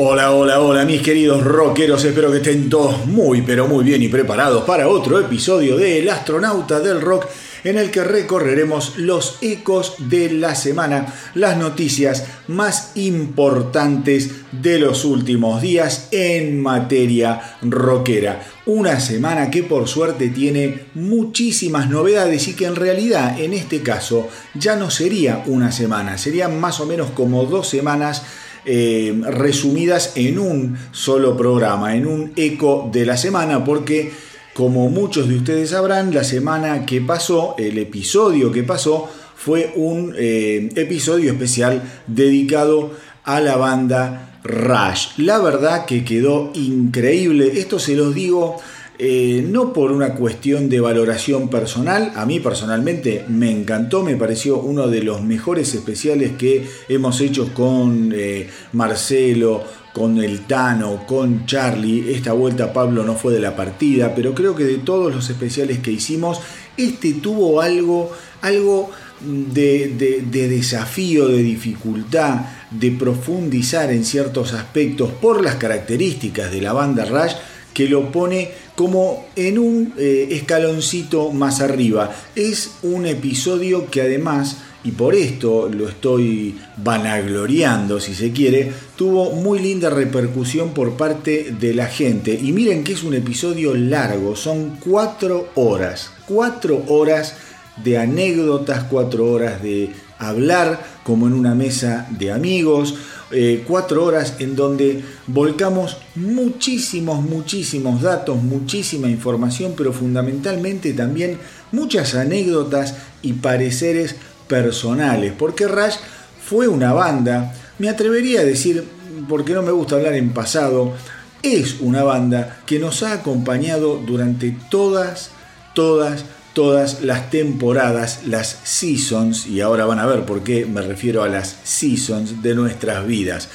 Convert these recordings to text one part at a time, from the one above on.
Hola, hola, hola mis queridos rockeros, espero que estén todos muy pero muy bien y preparados para otro episodio de El astronauta del rock en el que recorreremos los ecos de la semana, las noticias más importantes de los últimos días en materia rockera. Una semana que por suerte tiene muchísimas novedades y que en realidad en este caso ya no sería una semana, serían más o menos como dos semanas eh, resumidas en un solo programa, en un eco de la semana, porque como muchos de ustedes sabrán, la semana que pasó, el episodio que pasó, fue un eh, episodio especial dedicado a la banda Rush. La verdad que quedó increíble, esto se los digo eh, no por una cuestión de valoración personal, a mí personalmente me encantó, me pareció uno de los mejores especiales que hemos hecho con eh, Marcelo, con el Tano, con Charlie. Esta vuelta Pablo no fue de la partida, pero creo que de todos los especiales que hicimos, este tuvo algo, algo de, de, desafío, de dificultad, de profundizar en ciertos aspectos por las características de la banda Rush que lo pone como en un eh, escaloncito más arriba. Es un episodio que además, y por esto lo estoy vanagloriando si se quiere, tuvo muy linda repercusión por parte de la gente. Y miren que es un episodio largo, son cuatro horas, cuatro horas de anécdotas, cuatro horas de hablar como en una mesa de amigos, eh, cuatro horas en donde volcamos muchísimos, muchísimos datos, muchísima información, pero fundamentalmente también muchas anécdotas y pareceres personales, porque Rush fue una banda, me atrevería a decir, porque no me gusta hablar en pasado, es una banda que nos ha acompañado durante todas, todas, todas las temporadas, las seasons, y ahora van a ver por qué me refiero a las seasons de nuestras vidas.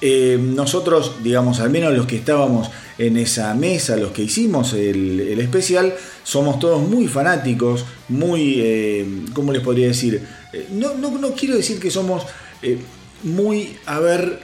Eh, nosotros, digamos, al menos los que estábamos en esa mesa, los que hicimos el, especial, somos todos muy fanáticos, muy, eh, ¿cómo les podría decir? Eh, no, no, quiero decir que somos muy, a ver,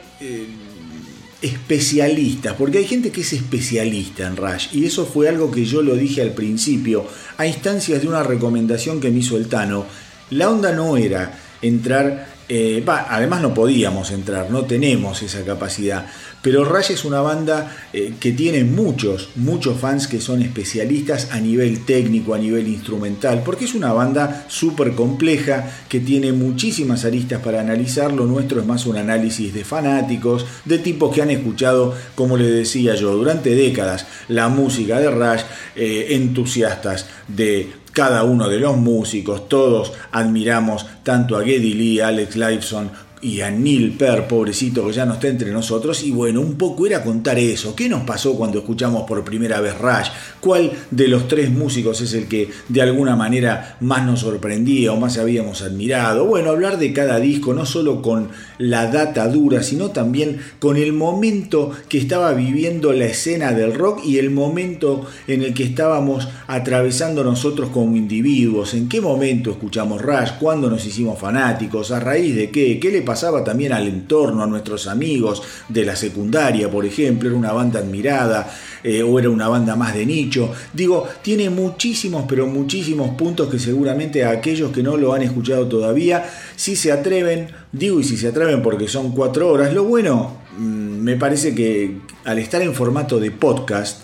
especialistas, porque hay gente que es especialista en Rush, y eso fue algo que yo lo dije al principio, a instancias de una recomendación que me hizo el Tano. La onda no era entrar eh, además no podíamos entrar, no tenemos esa capacidad. Pero Rush es una banda eh, que tiene muchos, muchos fans que son especialistas a nivel técnico, a nivel instrumental, porque es una banda súper compleja que tiene muchísimas aristas para analizar. Lo nuestro es más un análisis de fanáticos, de tipos que han escuchado, como les decía yo, durante décadas la música de Rush, eh, entusiastas de cada uno de los músicos, todos admiramos tanto a Geddy Lee, Alex Lifeson y a Neil Peart, pobrecito que ya no está entre nosotros. Y bueno, un poco era contar eso. ¿Qué nos pasó cuando escuchamos por primera vez Rush? ¿Cuál de los tres músicos es el que de alguna manera más nos sorprendía o más habíamos admirado? Bueno, hablar de cada disco, no solo con la data dura, sino también con el momento que estaba viviendo la escena del rock y el momento en el que estábamos atravesando nosotros como individuos. ¿En qué momento escuchamos Rush? ¿Cuándo nos hicimos fanáticos? ¿A raíz de qué? ¿Qué le pasaba también al entorno, a nuestros amigos de la secundaria, por ejemplo, era una banda admirada eh, o era una banda más de nicho. Digo, tiene muchísimos, pero muchísimos puntos que seguramente a aquellos que no lo han escuchado todavía, si se atreven, digo y si se atreven porque son cuatro horas, lo bueno, mm, me parece que al estar en formato de podcast,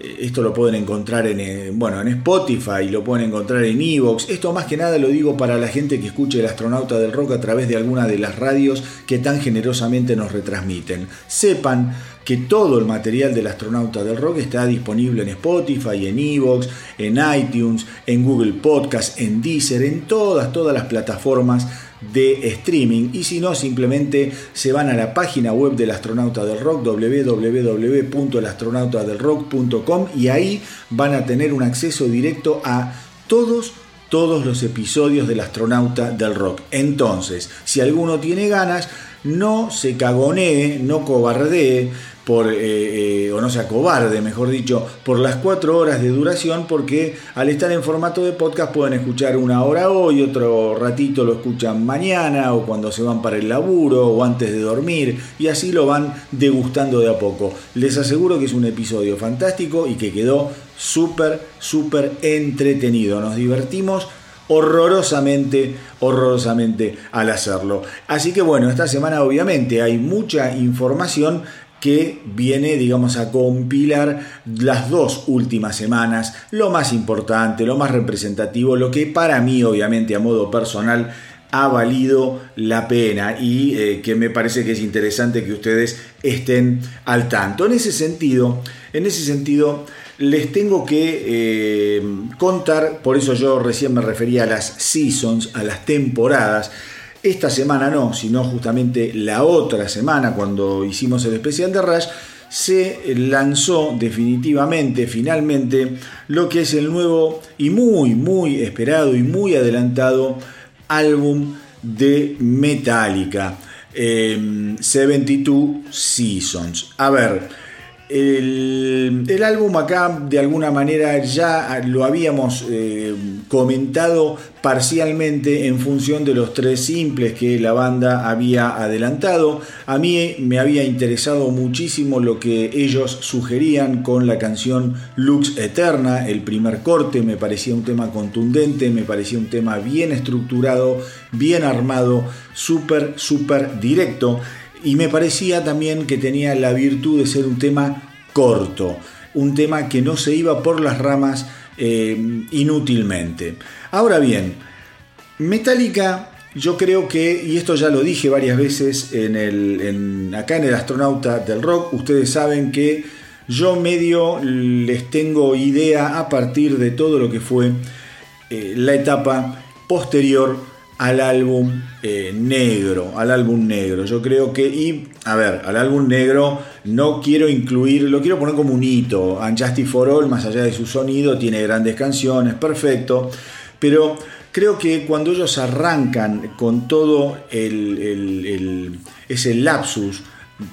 eh, esto lo pueden encontrar en, eh, bueno, en Spotify, lo pueden encontrar en Evox. Esto más que nada lo digo para la gente que escuche el astronauta del rock a través de alguna de las radios que tan generosamente nos retransmiten. Sepan que todo el material del astronauta del rock está disponible en Spotify, en Evox, en iTunes, en Google Podcast, en Deezer, en todas, todas las plataformas de streaming y si no simplemente se van a la página web del astronauta del rock www.elastronautadelrock.com y ahí van a tener un acceso directo a todos todos los episodios del astronauta del rock. Entonces, si alguno tiene ganas, no se cagonee, no cobardee, por, eh, eh, o no sea cobarde, mejor dicho, por las cuatro horas de duración, porque al estar en formato de podcast pueden escuchar una hora hoy, otro ratito lo escuchan mañana, o cuando se van para el laburo, o antes de dormir, y así lo van degustando de a poco. Les aseguro que es un episodio fantástico y que quedó súper, súper entretenido. Nos divertimos horrorosamente, horrorosamente al hacerlo. Así que bueno, esta semana obviamente hay mucha información que viene, digamos, a compilar las dos últimas semanas, lo más importante, lo más representativo, lo que para mí, obviamente, a modo personal, ha valido la pena y eh, que me parece que es interesante que ustedes estén al tanto. En ese sentido, en ese sentido, les tengo que eh, contar, por eso yo recién me refería a las seasons, a las temporadas, esta semana no, sino justamente la otra semana, cuando hicimos el especial de Rush, se lanzó definitivamente, finalmente, lo que es el nuevo y muy, muy esperado y muy adelantado álbum de Metallica, 72 eh, Seasons. A ver, el, álbum acá de alguna manera ya lo habíamos eh, comentado parcialmente en función de los tres simples que la banda había adelantado. A mí me había interesado muchísimo lo que ellos sugerían con la canción Lux Eterna, el primer corte, me parecía un tema contundente, me parecía un tema bien estructurado, bien armado, súper, súper directo y me parecía también que tenía la virtud de ser un tema corto, un tema que no se iba por las ramas eh, inútilmente. Ahora bien, Metallica yo creo que, y esto ya lo dije varias veces en el, acá en el astronauta del rock, ustedes saben que yo medio les tengo idea a partir de todo lo que fue eh, la etapa posterior al álbum eh, negro, al álbum negro. Yo creo que, y a ver, al álbum negro no quiero incluir, lo quiero poner como un hito. Unjustice for All, más allá de su sonido, tiene grandes canciones, perfecto, pero creo que cuando ellos arrancan con todo el, ese lapsus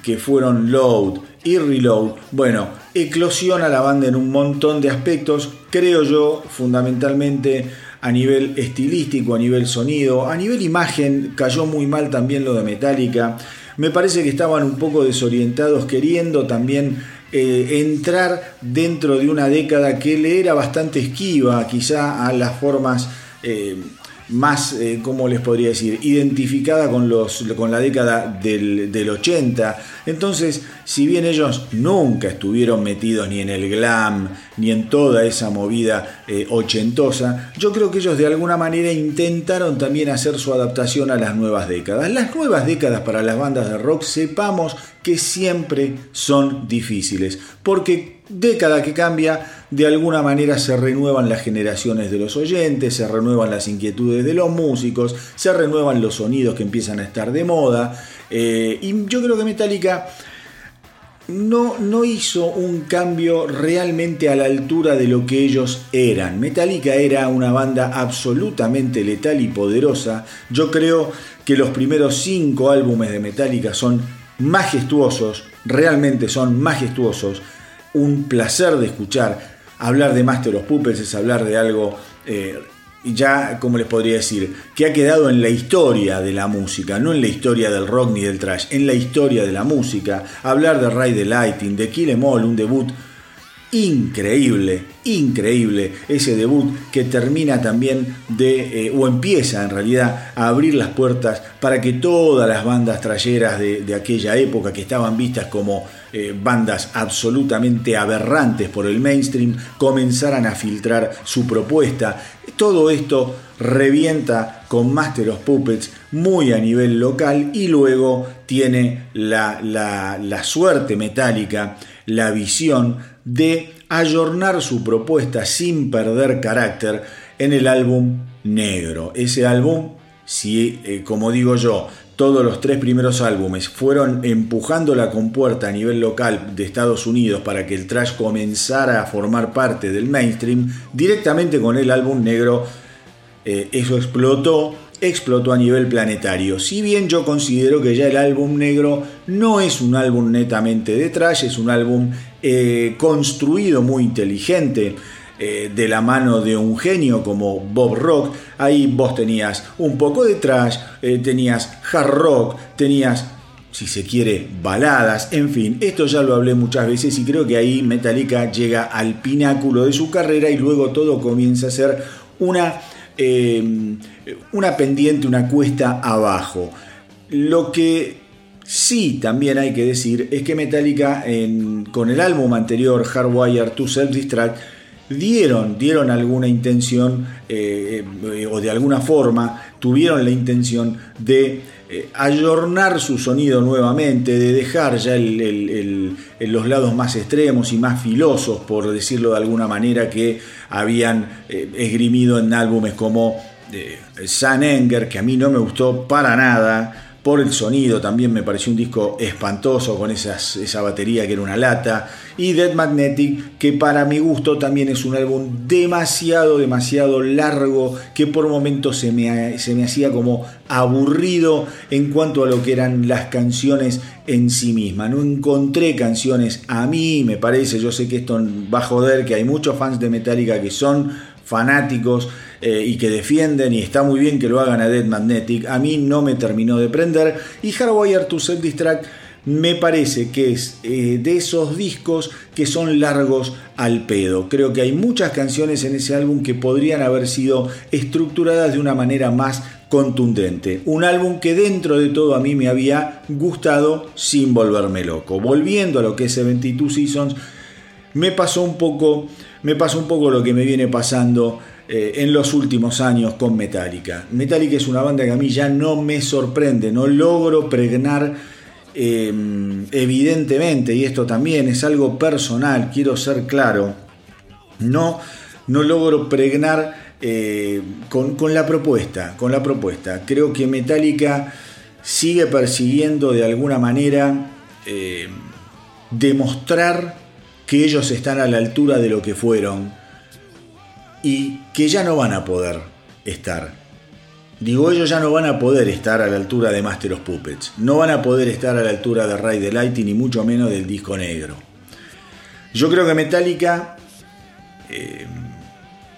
que fueron Load y Reload, bueno, eclosiona la banda en un montón de aspectos, creo yo, fundamentalmente a nivel estilístico, a nivel sonido, a nivel imagen cayó muy mal también lo de Metallica. Me parece que estaban un poco desorientados queriendo también eh, entrar dentro de una década que le era bastante esquiva quizá a las formas eh, más, eh, ¿cómo les podría decir?, identificada con, los, con la década del, del, 80. Entonces, si bien ellos nunca estuvieron metidos ni en el glam, ni en toda esa movida eh, ochentosa, yo creo que ellos de alguna manera intentaron también hacer su adaptación a las nuevas décadas. Las nuevas décadas para las bandas de rock, sepamos que siempre son difíciles, porque década que cambia, de alguna manera se renuevan las generaciones de los oyentes, se renuevan las inquietudes de los músicos, se renuevan los sonidos que empiezan a estar de moda. Eh, y yo creo que Metallica no, no hizo un cambio realmente a la altura de lo que ellos eran. Metallica era una banda absolutamente letal y poderosa. Yo creo que los primeros cinco álbumes de Metallica son majestuosos, realmente son majestuosos. Un placer de escuchar. Hablar de Master of Puppets es hablar de algo eh, ya, como les podría decir, que ha quedado en la historia de la música, no en la historia del rock ni del trash, en la historia de la música. Hablar de Ray the Lighting, de Kill Em All, un debut increíble, increíble ese debut que termina también de, eh, o empieza en realidad a abrir las puertas para que todas las bandas trayeras de, aquella época que estaban vistas como eh, bandas absolutamente aberrantes por el mainstream comenzaran a filtrar su propuesta. Todo esto revienta con Master of Puppets muy a nivel local y luego tiene la, la suerte metálica, la visión de ayornar su propuesta sin perder carácter en el álbum negro. Ese álbum, si, eh, como digo yo, todos los tres primeros álbumes fueron empujando la compuerta a nivel local de Estados Unidos para que el trash comenzara a formar parte del mainstream, directamente con el álbum negro eh, eso explotó, explotó a nivel planetario. Si bien yo considero que ya el álbum negro no es un álbum netamente de trash, es un álbum eh, construido muy inteligente. Eh, de la mano de un genio como Bob Rock, ahí vos tenías un poco de trash, tenías hard rock, tenías si se quiere, baladas, en fin, esto ya lo hablé muchas veces y creo que ahí Metallica llega al pináculo de su carrera y luego todo comienza a ser una Em, una pendiente, una cuesta abajo. Lo que sí también hay que decir es que Metallica con el álbum anterior, Hardwire to Self Distract, dieron, dieron alguna intención eh, eh, o de alguna forma tuvieron la intención de eh, ayornar su sonido nuevamente, de dejar ya los lados más extremos y más filosos, por decirlo de alguna manera, que habían eh, esgrimido en álbumes como San Enger, que a mí no me gustó para nada, por el sonido también me pareció un disco espantoso con esa batería que era una lata. Y Dead Magnetic, que para mi gusto también es un álbum demasiado, demasiado largo, que por momentos se me, se me hacía como aburrido en cuanto a lo que eran las canciones en sí mismas. No encontré canciones a mí, me parece, yo sé que esto va a joder, que hay muchos fans de Metallica que son fanáticos eh, y que defienden, y está muy bien que lo hagan a Dead Magnetic, a mí no me terminó de prender. Y Hardwire to Self Distract me parece que es eh, de esos discos que son largos al pedo. Creo que hay muchas canciones en ese álbum que podrían haber sido estructuradas de una manera más contundente. Un álbum que dentro de todo a mí me había gustado sin volverme loco. Volviendo a lo que es 72 Seasons, me pasó un poco me pasa un poco lo que me viene pasando eh, en los últimos años con Metallica. Metallica es una banda que a mí ya no me sorprende, no logro pregnar eh, evidentemente, y esto también es algo personal, quiero ser claro, no, no logro pregnar eh, con, con, la propuesta, con la propuesta. Creo que Metallica sigue persiguiendo de alguna manera demostrar que ellos están a la altura de lo que fueron y que ya no van a poder estar. Digo, ellos ya no van a poder estar a la altura de Master of Puppets, no van a poder estar a la altura de Ray the Light ni mucho menos del disco negro. Yo creo que Metallica eh,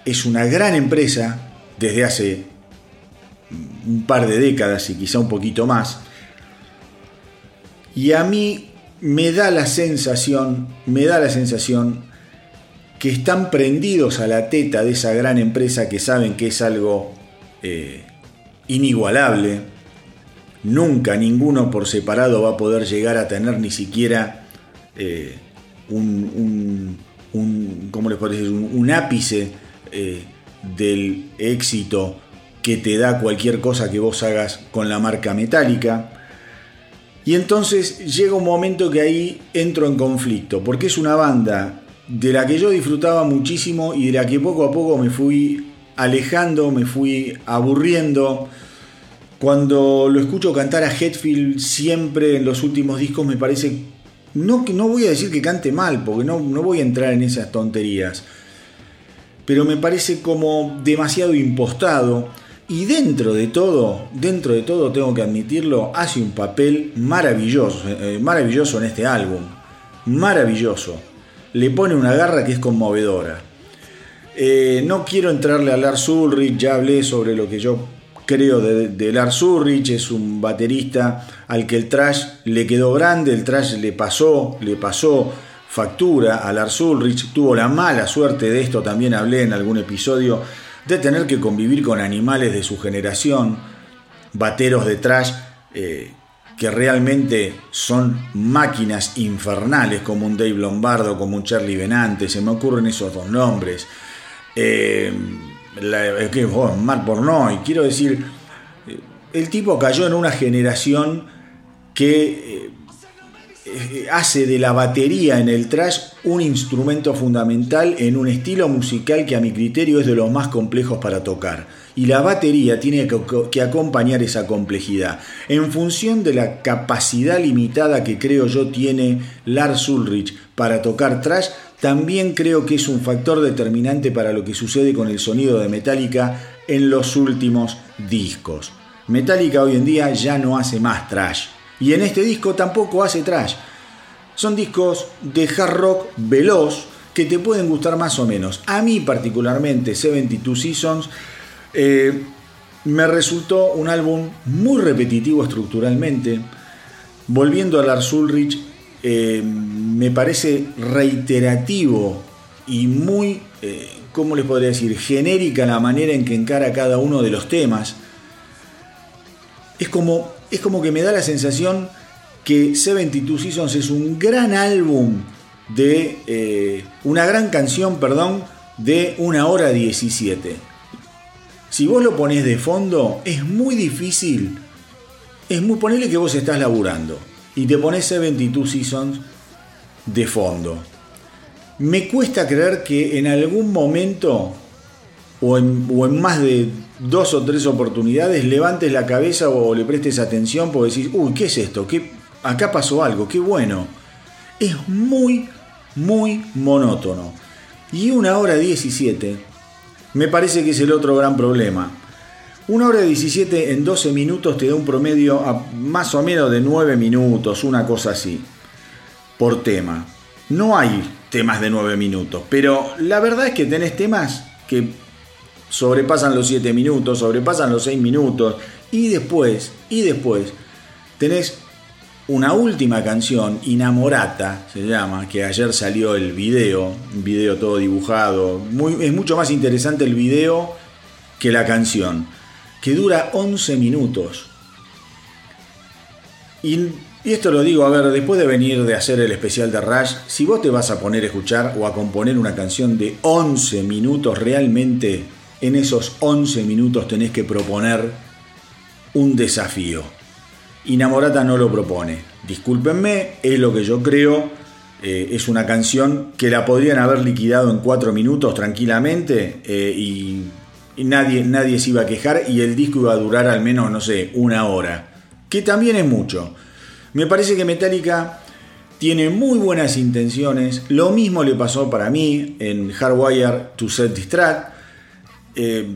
es una gran empresa desde hace un par de décadas y quizá un poquito más. Y a mí me da la sensación, me da la sensación que están prendidos a la teta de esa gran empresa que saben que es algo eh, inigualable. Nunca ninguno por separado va a poder llegar a tener ni siquiera eh, un, ¿cómo les un, ápice eh, del éxito que te da cualquier cosa que vos hagas con la marca metálica. Y entonces llega un momento que ahí entro en conflicto, porque es una banda de la que yo disfrutaba muchísimo y de la que poco a poco me fui alejando, me fui aburriendo. Cuando lo escucho cantar a Hetfield siempre en los últimos discos me parece, no, no voy a decir que cante mal, porque no, no voy a entrar en esas tonterías, pero me parece como demasiado impostado y dentro de todo, dentro de todo tengo que admitirlo, hace un papel maravilloso, eh, maravilloso en este álbum. Maravilloso. Le pone una garra que es conmovedora. Eh, no quiero entrarle a Lars Ulrich, ya hablé sobre lo que yo creo de, Lars Ulrich, es un baterista al que el trash le quedó grande, el trash le pasó, le pasó factura a Lars Ulrich, tuvo la mala suerte de esto, también hablé en algún episodio de tener que convivir con animales de su generación, bateros de trash, eh, que realmente son máquinas infernales, como un Dave Lombardo, como un Charlie Benante, se me ocurren esos dos nombres. Eh, la, oh, Mark Pornoy, quiero decir, eh, el tipo cayó en una generación que eh, hace de la batería en el trash un instrumento fundamental en un estilo musical que a mi criterio es de los más complejos para tocar. Y la batería tiene que, acompañar esa complejidad. En función de la capacidad limitada que creo yo tiene Lars Ulrich para tocar trash, también creo que es un factor determinante para lo que sucede con el sonido de Metallica en los últimos discos. Metallica hoy en día ya no hace más trash y en este disco tampoco hace trash. Son discos de hard rock veloz que te pueden gustar más o menos. A mí particularmente 72 Seasons eh, me resultó un álbum muy repetitivo estructuralmente. Volviendo a Lars Ulrich, eh, me parece reiterativo y muy, eh, ¿cómo les podría decir?, genérica la manera en que encara cada uno de los temas. Es como es como que me da la sensación que 72 Seasons es un gran álbum de eh, una gran canción, perdón, de una hora 17. Si vos lo ponés de fondo, es muy difícil. Es muy ponerle que vos estás laburando y te pones 72 Seasons de fondo. Me cuesta creer que en algún momento o en, más de dos o tres oportunidades levantes la cabeza o le prestes atención porque decís, uy, ¿qué es esto? ¿Qué, acá pasó algo, qué bueno. Es muy, muy monótono. Y una hora 17 me parece que es el otro gran problema. Una hora 17 en 12 minutos te da un promedio a más o menos de 9 minutos, una cosa así, por tema. No hay temas de 9 minutos, pero la verdad es que tenés temas que sobrepasan los 7 minutos, sobrepasan los 6 minutos, y después, y después, tenés una última canción, Inamorata, se llama, que ayer salió el video, un video todo dibujado, muy, es mucho más interesante el video que la canción, que dura 11 minutos. Y, y esto lo digo, a ver, después de venir de hacer el especial de Rush, si vos te vas a poner a escuchar o a componer una canción de 11 minutos, realmente en esos 11 minutos tenés que proponer un desafío. Y Namorata no lo propone. Discúlpenme, es lo que yo creo. Eh, es una canción que la podrían haber liquidado en 4 minutos tranquilamente eh, y, nadie, nadie se iba a quejar y el disco iba a durar al menos, no sé, una hora. Que también es mucho. Me parece que Metallica tiene muy buenas intenciones. Lo mismo le pasó para mí en Hardwire to Set Distract eh,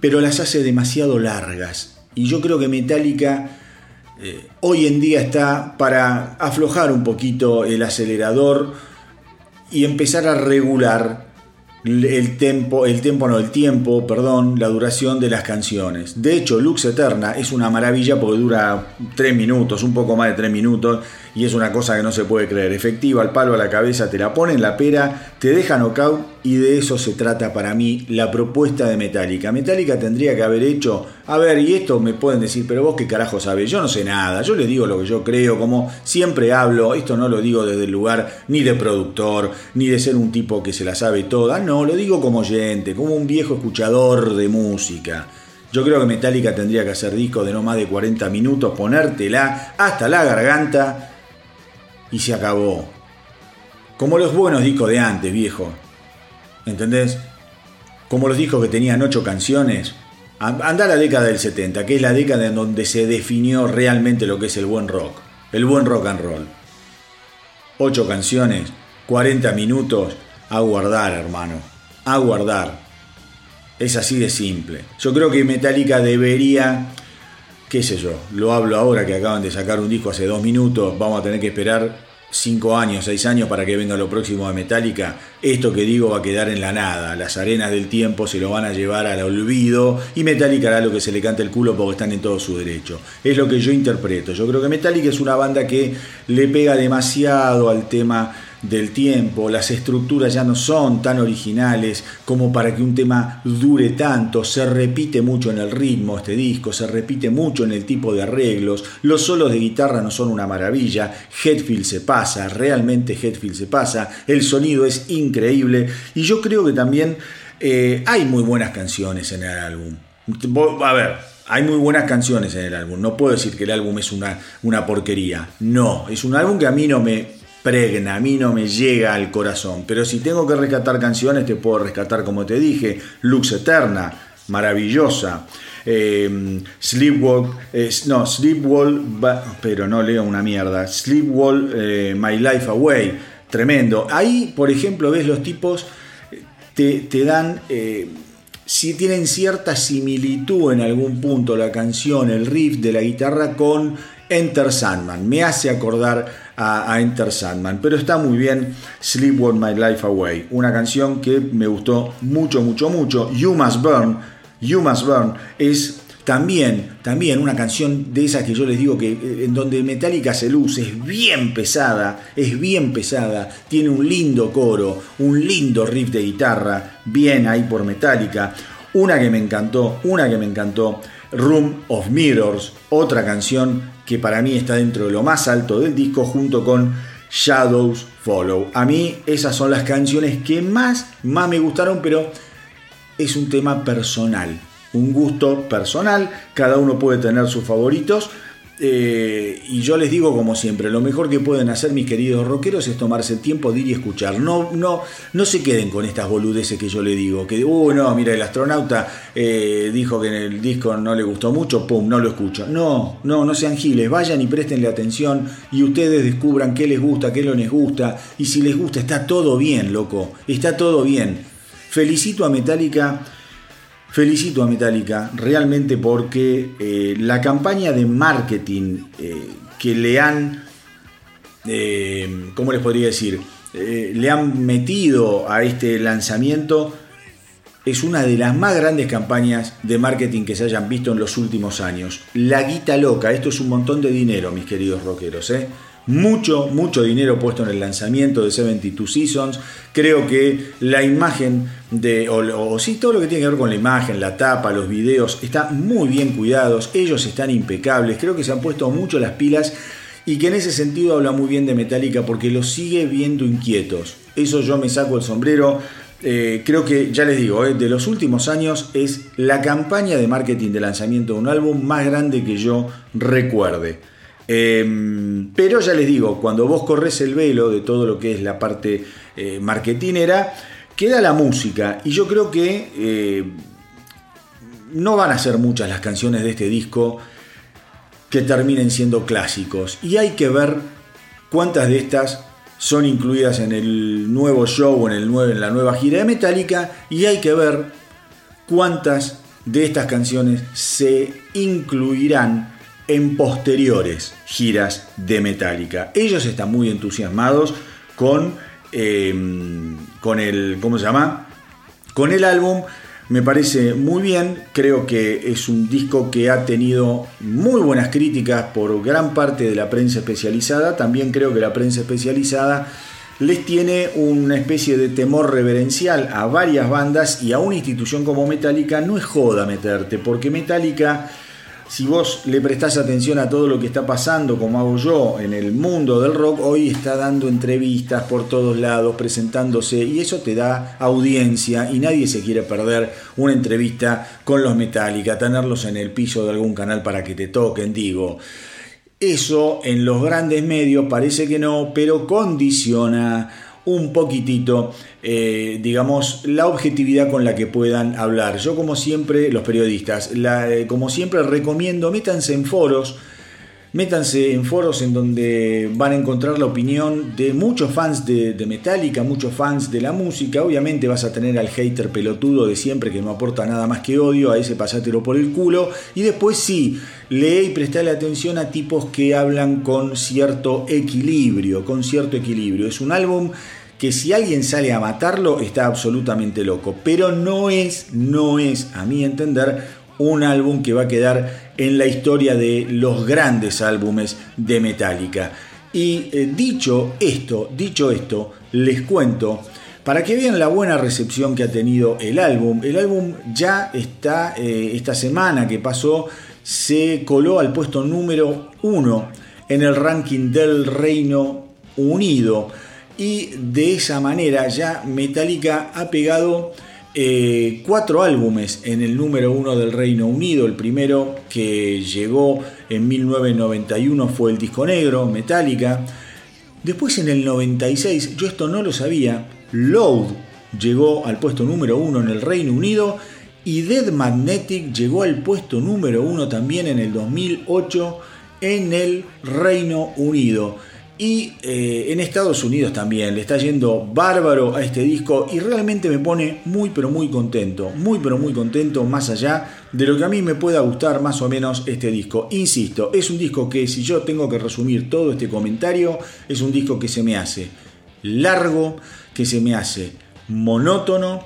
pero las hace demasiado largas. Y yo creo que Metallica eh, hoy en día está para aflojar un poquito el acelerador y empezar a regular el tiempo, el tiempo no, el tiempo, perdón, la duración de las canciones. De hecho, Lux Eterna es una maravilla porque dura 3 minutos, un poco más de 3 minutos, y es una cosa que no se puede creer. Efectiva, al palo a la cabeza, te la ponen la pera, te deja knockout, y de eso se trata para mí la propuesta de Metallica. Metallica tendría que haber hecho, a ver, y esto me pueden decir, pero vos qué carajo sabes, yo no sé nada, yo les digo lo que yo creo, como siempre hablo, esto no lo digo desde el lugar ni de productor, ni de ser un tipo que se la sabe toda, no, lo digo como oyente, como un viejo escuchador de música. Yo creo que Metallica tendría que hacer discos de no más de 40 minutos, ponértela hasta la garganta y se acabó. Como los buenos discos de antes, viejo. ¿Entendés? Como los discos que tenían 8 canciones. Anda la década del 70, que es la década en donde se definió realmente lo que es el buen rock. El buen rock and roll. 8 canciones, 40 minutos, a guardar, hermano. A guardar. Es así de simple. Yo creo que Metallica debería, qué sé yo, lo hablo ahora que acaban de sacar un disco hace dos minutos, vamos a tener que esperar 5 años, 6 años para que venga lo próximo de Metallica, esto que digo va a quedar en la nada. Las arenas del tiempo se lo van a llevar al olvido y Metallica hará lo que se le cante el culo porque están en todo su derecho. Es lo que yo interpreto. Yo creo que Metallica es una banda que le pega demasiado al tema del tiempo, las estructuras ya no son tan originales como para que un tema dure tanto, se repite mucho en el ritmo este disco, se repite mucho en el tipo de arreglos, los solos de guitarra no son una maravilla, Headfield se pasa, realmente Headfield se pasa, el sonido es increíble y yo creo que también eh, hay muy buenas canciones en el álbum. A ver, hay muy buenas canciones en el álbum. No puedo decir que el álbum es una, una porquería. No, es un álbum que a mí no me pregna, a mí no me llega al corazón. Pero si tengo que rescatar canciones, te puedo rescatar, como te dije, Lux Eterna, maravillosa. Eh, Sleepwalk, eh, no, Sleepwalk, pero no leo una mierda. Sleepwalk, eh, My Life Away, tremendo. Ahí, por ejemplo, ves los tipos te, dan, eh, si tienen cierta similitud en algún punto la canción, el riff de la guitarra con Enter Sandman. Me hace acordar a, Enter Sandman, pero está muy bien Sleep With My Life Away, una canción que me gustó mucho, mucho, mucho. You Must Burn, You Must Burn es también, también una canción de esas que yo les digo que eh, en donde Metallica se luce, es bien pesada, es bien pesada, tiene un lindo coro, un lindo riff de guitarra, bien ahí por Metallica. Una que me encantó, una que me encantó, Room of Mirrors, otra canción que para mí está dentro de lo más alto del disco junto con Shadows Follow. A mí esas son las canciones que más, más me gustaron, pero es un tema personal un gusto personal, cada uno puede tener sus favoritos. Eh, y yo les digo como siempre, lo mejor que pueden hacer mis queridos rockeros es tomarse el tiempo de ir y escuchar. No, no, no se queden con estas boludeces que yo le digo. Que, uh, no, mira, el astronauta eh, dijo que en el disco no le gustó mucho, pum, no lo escucho. No, no, no sean giles, vayan y prestenle atención y ustedes descubran qué les gusta, qué no les gusta. Y si les gusta, está todo bien, loco, está todo bien. Felicito a Metallica Felicito a Metallica realmente porque eh, la campaña de marketing eh, que le han, eh, ¿cómo les podría decir? le han metido a este lanzamiento es una de las más grandes campañas de marketing que se hayan visto en los últimos años. La guita loca, esto es un montón de dinero, mis queridos rockeros, ¿eh? Mucho, mucho dinero puesto en el lanzamiento de 72 Seasons. Creo que la imagen de, o, sí, todo lo que tiene que ver con la imagen, la tapa, los videos, está muy bien cuidados. Ellos están impecables. Creo que se han puesto mucho las pilas y que en ese sentido habla muy bien de Metallica porque los sigue viendo inquietos. Eso yo me saco el sombrero. Eh, creo que, ya les digo, eh, de los últimos años es la campaña de marketing de lanzamiento de un álbum más grande que yo recuerde. Em, pero ya les digo, cuando vos corres el velo de todo lo que es la parte eh, marketinera, queda la música. Y yo creo que eh, no van a ser muchas las canciones de este disco que terminen siendo clásicos. Y hay que ver cuántas de estas son incluidas en el nuevo show, en, el en la nueva gira de Metallica. Y hay que ver cuántas de estas canciones se incluirán en posteriores giras de Metallica. Ellos están muy entusiasmados con, eh, con el, ¿cómo se llama? Con el álbum. Me parece muy bien, creo que es un disco que ha tenido muy buenas críticas por gran parte de la prensa especializada. También creo que la prensa especializada les tiene una especie de temor reverencial a varias bandas y a una institución como Metallica. No es joda meterte, porque Metallica si vos le prestás atención a todo lo que está pasando, como hago yo en el mundo del rock, hoy está dando entrevistas por todos lados, presentándose, y eso te da audiencia, y nadie se quiere perder una entrevista con los Metallica, tenerlos en el piso de algún canal para que te toquen, digo. Eso en los grandes medios parece que no, pero condiciona un poquitito, eh, digamos, la objetividad con la que puedan hablar. Yo como siempre, los periodistas, eh, como siempre recomiendo, métanse en foros, métanse en foros en donde van a encontrar la opinión de muchos fans de, Metallica, muchos fans de la música. Obviamente vas a tener al hater pelotudo de siempre que no aporta nada más que odio, a ese pasátelo por el culo. Y después sí, lee y prestale atención a tipos que hablan con cierto equilibrio, con cierto equilibrio. Es un álbum que si alguien sale a matarlo está absolutamente loco, pero no es, no es, a mi entender, un álbum que va a quedar en la historia de los grandes álbumes de Metallica. Y eh, dicho esto, dicho esto, les cuento para que vean la buena recepción que ha tenido el álbum. El álbum ya está, eh, esta semana que pasó, se coló al puesto número uno en el ranking del Reino Unido. Y de esa manera ya Metallica ha pegado eh, cuatro álbumes en el número uno del Reino Unido. El primero que llegó en 1991 fue el disco negro, Metallica. Después en el 96, yo esto no lo sabía, Load llegó al puesto número uno en el Reino Unido y Dead Magnetic llegó al puesto número uno también en el 2008 en el Reino Unido. Y eh, en Estados Unidos también le está yendo bárbaro a este disco y realmente me pone muy pero muy contento, muy pero muy contento más allá de lo que a mí me pueda gustar más o menos este disco. Insisto, es un disco que si yo tengo que resumir todo este comentario, es un disco que se me hace largo, que se me hace monótono,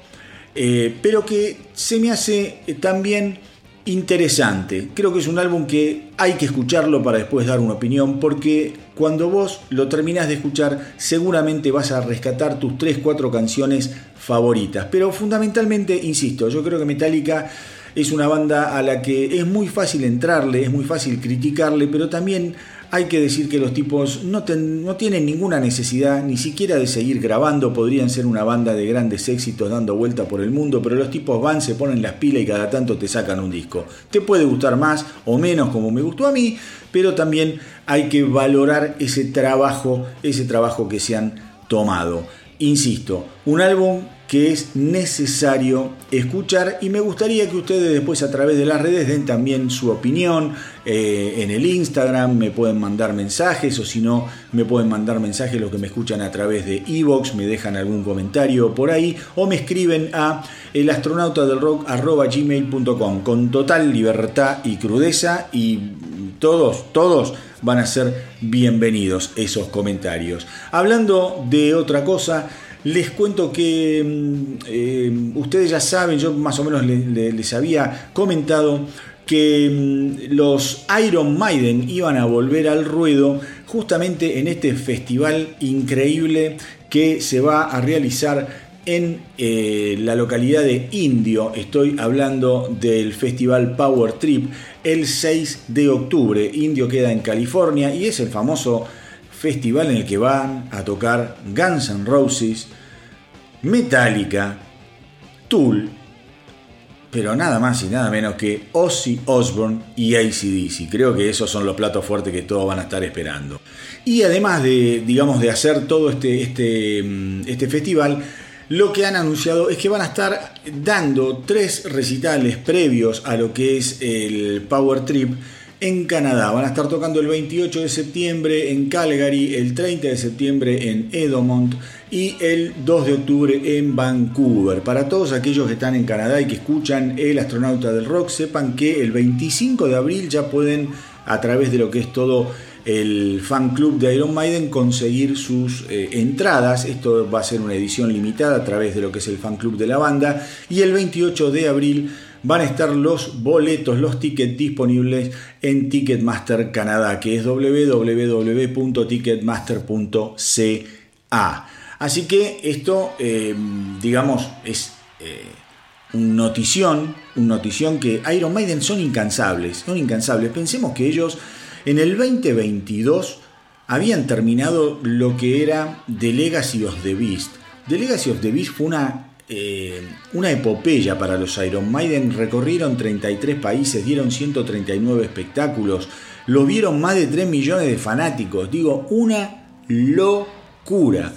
eh, pero que se me hace también interesante. Creo que es un álbum que hay que escucharlo para después dar una opinión, porque cuando vos lo terminás de escuchar, seguramente vas a rescatar tus 3-4 canciones favoritas. Pero fundamentalmente, insisto, yo creo que Metallica es una banda a la que es muy fácil entrarle, es muy fácil criticarle, pero también hay que decir que los tipos no, tienen ninguna necesidad ni siquiera de seguir grabando, podrían ser una banda de grandes éxitos dando vuelta por el mundo, pero los tipos van, se ponen las pilas y cada tanto te sacan un disco. Te puede gustar más o menos como me gustó a mí, pero también hay que valorar ese trabajo, ese trabajo que se han tomado. Insisto, un álbum que es necesario escuchar y me gustaría que ustedes después a través de las redes den también su opinión eh, en el Instagram, me pueden mandar mensajes o si no me pueden mandar mensajes los que me escuchan a través de Evox, me dejan algún comentario por ahí o me escriben a elastronautadelrock.gmail.com con total libertad y crudeza y todos, todos van a ser bienvenidos esos comentarios. Hablando de otra cosa, les cuento que mm, eh, ustedes ya saben, yo más o menos les, había comentado que mm, los Iron Maiden iban a volver al ruedo justamente en este festival increíble que se va a realizar en eh, la localidad de Indio. Estoy hablando del festival Power Trip el 6 de octubre. Indio queda en California y es el famoso festival en el que van a tocar Guns N' Roses, Metallica, Tool, pero nada más y nada menos que Ozzy Osbourne y ACDC. Creo que esos son los platos fuertes que todos van a estar esperando. Y además de, digamos, de hacer todo este, este, mm, este festival, lo que han anunciado es que van a estar dando tres recitales previos a lo que es el Power Trip en Canadá. Van a estar tocando el 28 de septiembre en Calgary, el 30 de septiembre en Edomont y el 2 de octubre en Vancouver. Para todos aquellos que están en Canadá y que escuchan El astronauta del rock, sepan que el 25 de abril ya pueden a través de lo que es todo el fan club de Iron Maiden conseguir sus eh, entradas. Esto va a ser una edición limitada a través de lo que es el fan club de la banda. Y el 28 de abril van a estar los boletos, los tickets disponibles en Ticketmaster Canadá, que es www.ticketmaster.ca. Así que esto, eh, digamos, es eh, un notición, un notición que Iron Maiden son incansables, son incansables. Pensemos que ellos en el 2022 habían terminado lo que era The Legacy of the Beast. The Legacy of the Beast fue una, eh, una epopeya para los Iron Maiden. Recorrieron 33 países, dieron 139 espectáculos, lo vieron más de 3 millones de fanáticos. Digo, una locura.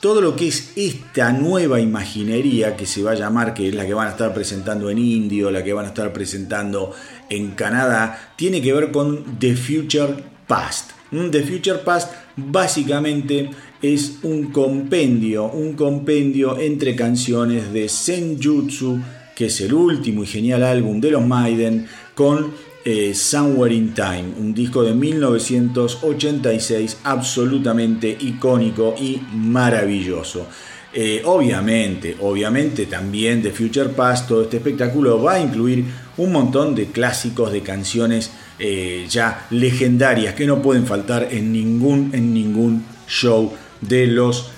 Todo lo que es esta nueva imaginería que se va a llamar, que es la que van a estar presentando en Indio, la que van a estar presentando en Canadá, tiene que ver con The Future Past. The Future Past básicamente es un compendio, un compendio entre canciones de Senjutsu, que es el último y genial álbum de los Maiden, con eh, Somewhere in Time, un disco de 1986 absolutamente icónico y maravilloso. Eh, obviamente, obviamente también The Future Past, todo este espectáculo va a incluir un montón de clásicos, de canciones eh, ya legendarias que no pueden faltar en ningún, en ningún show de los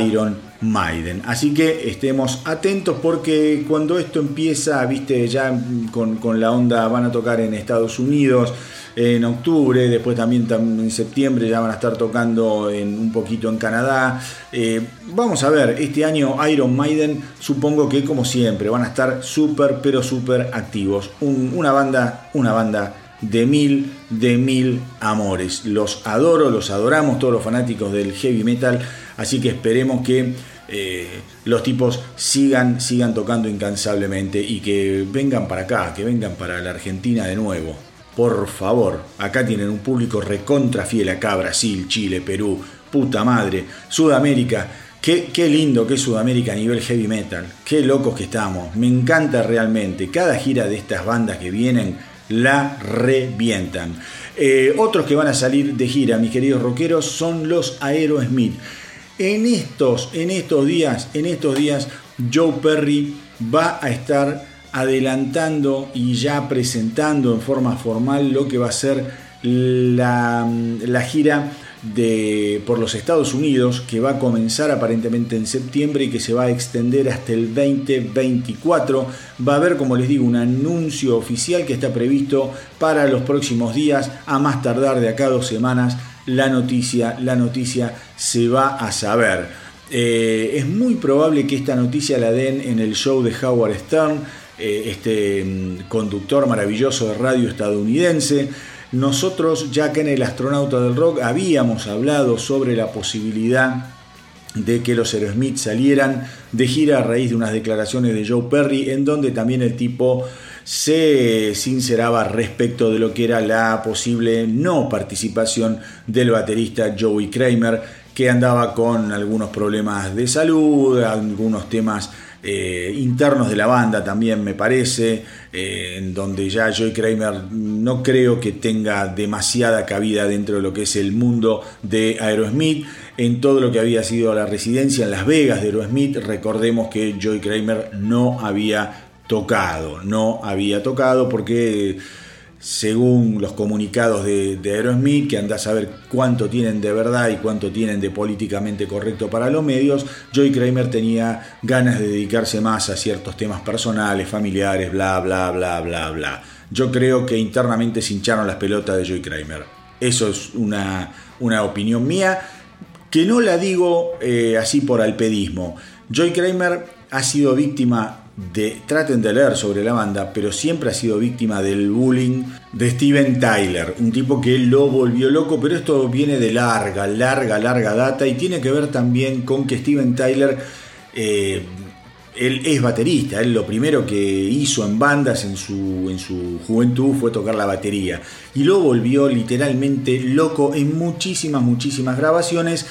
Iron Maiden. Así que estemos atentos porque cuando esto empieza, viste, ya con, con la onda van a tocar en Estados Unidos en octubre, después también en septiembre ya van a estar tocando en, un poquito en Canadá. Eh, vamos a ver, este año Iron Maiden supongo que como siempre van a estar súper pero súper activos. una banda, una banda de mil, de mil amores. Los adoro, los adoramos todos los fanáticos del heavy metal, así que esperemos que eh, los tipos sigan, sigan tocando incansablemente y que vengan para acá, que vengan para la Argentina de nuevo. Por favor, acá tienen un público recontra fiel acá, Brasil, Chile, Perú, puta madre, Sudamérica. Qué, qué, lindo que es Sudamérica a nivel heavy metal. Qué locos que estamos. Me encanta realmente. Cada gira de estas bandas que vienen la revientan. Eh, otros que van a salir de gira, mis queridos rockeros, son los Aerosmith. En estos, en estos días, en estos días, Joe Perry va a estar adelantando y ya presentando en forma formal lo que va a ser la, gira de, por los Estados Unidos que va a comenzar aparentemente en septiembre y que se va a extender hasta el 2024. Va a haber, como les digo, un anuncio oficial que está previsto para los próximos días, a más tardar de acá dos semanas. La noticia, la noticia se va a saber. Eh, es muy probable que esta noticia la den en el show de Howard Stern eh, este mm, conductor maravilloso de radio estadounidense. Nosotros, ya que en el astronauta del rock, habíamos hablado sobre la posibilidad de que los Aerosmith salieran de gira a raíz de unas declaraciones de Joe Perry, en donde también el tipo se sinceraba respecto de lo que era la posible no participación del baterista Joey Kramer, que andaba con algunos problemas de salud, algunos temas eh, internos de la banda también me parece, eh, en donde ya Joy Kramer no creo que tenga demasiada cabida dentro de lo que es el mundo de Aerosmith. En todo lo que había sido la residencia en Las Vegas de Aerosmith, recordemos que Joy Kramer no había tocado, no había tocado porque según los comunicados de, Aerosmith, que anda a saber cuánto tienen de verdad y cuánto tienen de políticamente correcto para los medios, Joy Kramer tenía ganas de dedicarse más a ciertos temas personales, familiares, bla, bla, bla, bla, bla. Yo creo que internamente se hincharon las pelotas de Joy Kramer. Eso es una, una opinión mía, que no la digo eh, así por alpedismo. Joy Kramer ha sido víctima traten de leer sobre la banda, pero siempre ha sido víctima del bullying de Steven Tyler, un tipo que lo volvió loco, pero esto viene de larga, larga, larga data y tiene que ver también con que Steven Tyler, eh, él es baterista, él lo primero que hizo en bandas en su, en su juventud fue tocar la batería y lo volvió literalmente loco en muchísimas, muchísimas grabaciones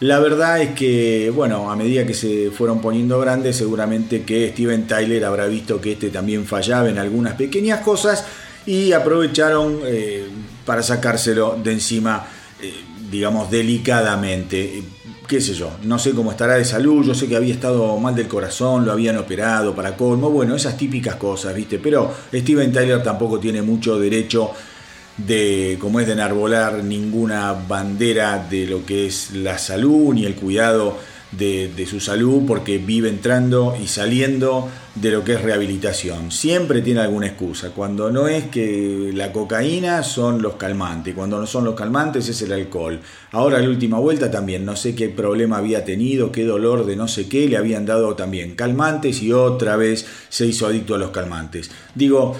la verdad es que, bueno, a medida que se fueron poniendo grandes, seguramente que Steven Tyler habrá visto que este también fallaba en algunas pequeñas cosas y aprovecharon eh, para sacárselo de encima, eh, digamos, delicadamente. Qué sé yo, no sé cómo estará de salud, yo sé que había estado mal del corazón, lo habían operado para colmo, bueno, esas típicas cosas, ¿viste? Pero Steven Tyler tampoco tiene mucho derecho de, como es de enarbolar ninguna bandera de lo que es la salud ni el cuidado de, su salud porque vive entrando y saliendo de lo que es rehabilitación. Siempre tiene alguna excusa. Cuando no es que la cocaína son los calmantes, cuando no son los calmantes es el alcohol. Ahora la última vuelta también, no sé qué problema había tenido, qué dolor de no sé qué, le habían dado también calmantes y otra vez se hizo adicto a los calmantes. Digo,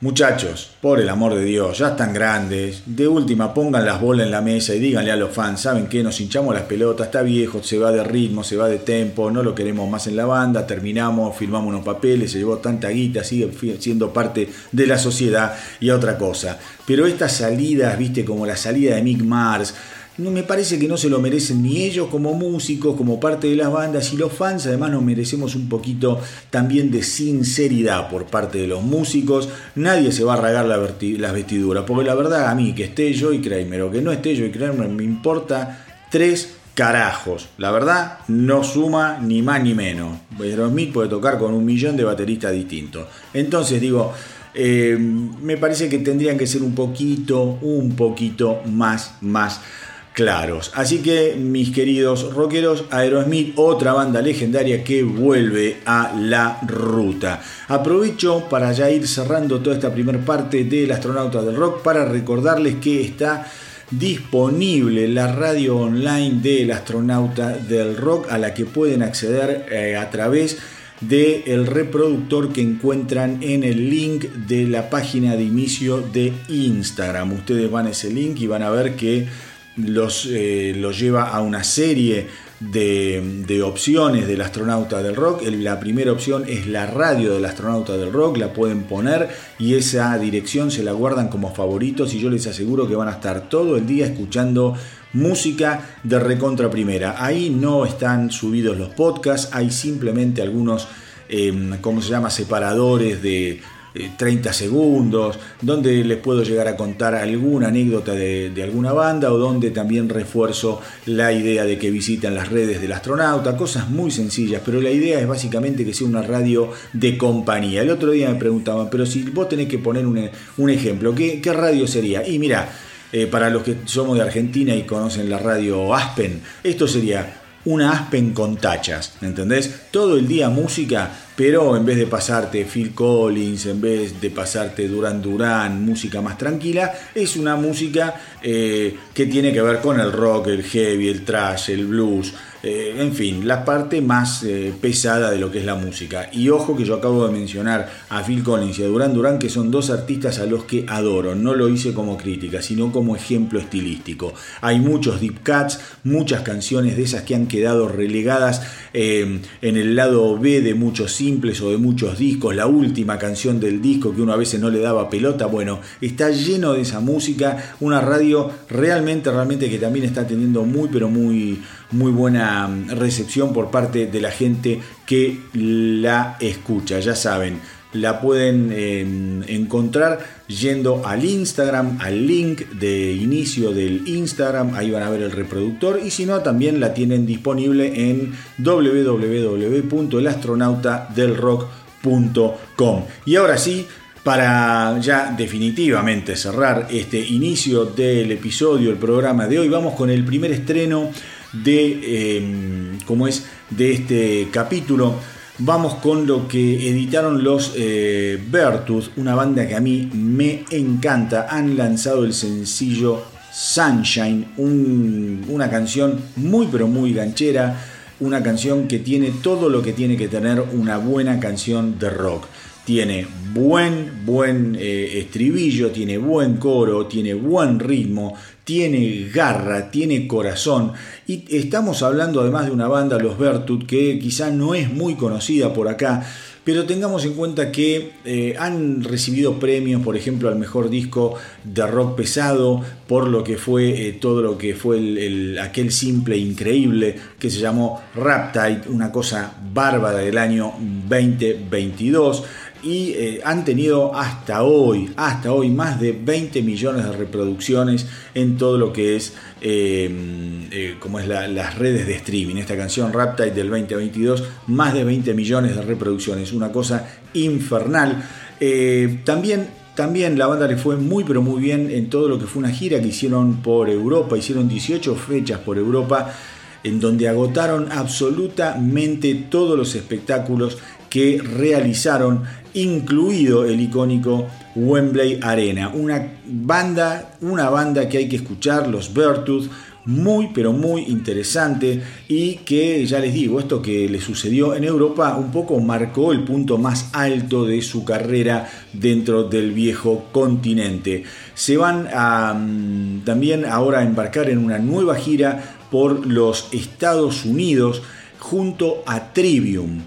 Muchachos, por el amor de Dios, ya están grandes. De última, pongan las bolas en la mesa y díganle a los fans, ¿saben qué? Nos hinchamos las pelotas, está viejo, se va de ritmo, se va de tempo, no lo queremos más en la banda, terminamos, firmamos unos papeles, se llevó tanta guita, sigue siendo parte de la sociedad y otra cosa. Pero estas salidas, viste, como la salida de Mick Mars, no me parece que no se lo merecen ni ellos como músicos, como parte de las bandas y los fans. Además nos merecemos un poquito también de sinceridad por parte de los músicos. Nadie se va a ragar las vestiduras, porque la verdad a mí que esté yo y Kramer o que no esté yo y Kramer me importa tres carajos. La verdad, no suma ni más ni menos. Aerosmith puede tocar con un millón de bateristas distintos. Entonces digo, eh, me parece que tendrían que ser un poquito, un poquito más, más claros. Así que, mis queridos rockeros, Aerosmith, otra banda legendaria que vuelve a la ruta. Aprovecho para ya ir cerrando toda esta primera parte del astronauta del rock para recordarles que está disponible la radio online del astronauta del rock a la que pueden acceder eh, a través del reproductor que encuentran en el link de la página de inicio de Instagram. Ustedes van a ese link y van a ver que los, eh, los lleva a una serie de, opciones del astronauta del rock. La primera opción es la radio del astronauta del rock, la pueden poner y esa dirección se la guardan como favoritos y yo les aseguro que van a estar todo el día escuchando música de recontra primera. Ahí no están subidos los podcasts, hay simplemente algunos, eh, ¿cómo se llama?, separadores de 30 eh, segundos, donde les puedo llegar a contar alguna anécdota de, alguna banda o donde también refuerzo la idea de que visiten las redes del astronauta, cosas muy sencillas, pero la idea es básicamente que sea una radio de compañía. El otro día me preguntaban, pero si vos tenés que poner un, ejemplo, ¿qué, radio sería? Y mira, eh, para los que somos de Argentina y conocen la radio Aspen, esto sería una Aspen con tachas, ¿entendés? Todo el día música, pero en vez de pasarte Phil Collins, en vez de pasarte Duran Duran, música más tranquila, es una música eh, que tiene que ver con el rock, el heavy, el trash, el blues, eh, en fin, la parte más eh, pesada de lo que es la música. Y ojo que yo acabo de mencionar a Phil Collins y a Duran Duran, que son dos artistas a los que adoro. No lo hice como crítica, sino como ejemplo estilístico. Hay muchos deep cuts, muchas canciones de esas que han quedado relegadas en el lado B de muchos simples o de muchos discos. La última canción del disco que uno a veces no le daba pelota, bueno, está lleno de esa música. Una radio realmente, realmente que también está teniendo muy, pero muy muy buena mm, recepción por parte de la gente que la escucha. Ya saben, la pueden em, encontrar yendo al Instagram, al link de inicio del Instagram, ahí van a ver el reproductor y si no también la tienen disponible en www.elastronautadelrock.com. Y ahora sí, para ya definitivamente cerrar este inicio del episodio, el programa de hoy, vamos con el primer estreno de, em, es, de este capítulo. Vamos con lo que editaron los eh, una banda que a mí me encanta. Han lanzado el sencillo Sunshine, una canción muy pero muy ganchera, una canción que tiene todo lo que tiene que tener una buena canción de rock. Tiene buen, buen eh, estribillo, tiene buen coro, tiene buen ritmo, tiene garra, tiene corazón. Y estamos hablando además de una banda, los Vertut, que quizá no es muy conocida por acá, pero tengamos en cuenta que eh, han recibido premios, por ejemplo, al mejor disco de rock pesado, por lo que fue eh, todo lo que fue el, aquel simple increíble que se llamó Raptide, una cosa bárbara del año 2022 y eh, han tenido hasta hoy, hasta hoy más de 20 millones de reproducciones en todo lo que es, eh, eh, como es las redes de streaming. Esta canción Raptide del 2022, más de 20 millones de reproducciones, una cosa infernal. también también la banda le fue muy pero muy bien en todo lo que fue una gira que hicieron por Europa, hicieron 18 fechas por Europa en donde agotaron absolutamente todos los espectáculos que realizaron, incluido el icónico Wembley Arena. Una banda, una banda que hay que escuchar, los Virtus, muy pero muy interesante y que ya les digo, esto que le sucedió en Europa un poco marcó el punto más alto de su carrera dentro del viejo continente. Se van a, mm, también ahora a embarcar en una nueva gira por los Estados Unidos junto a Trivium,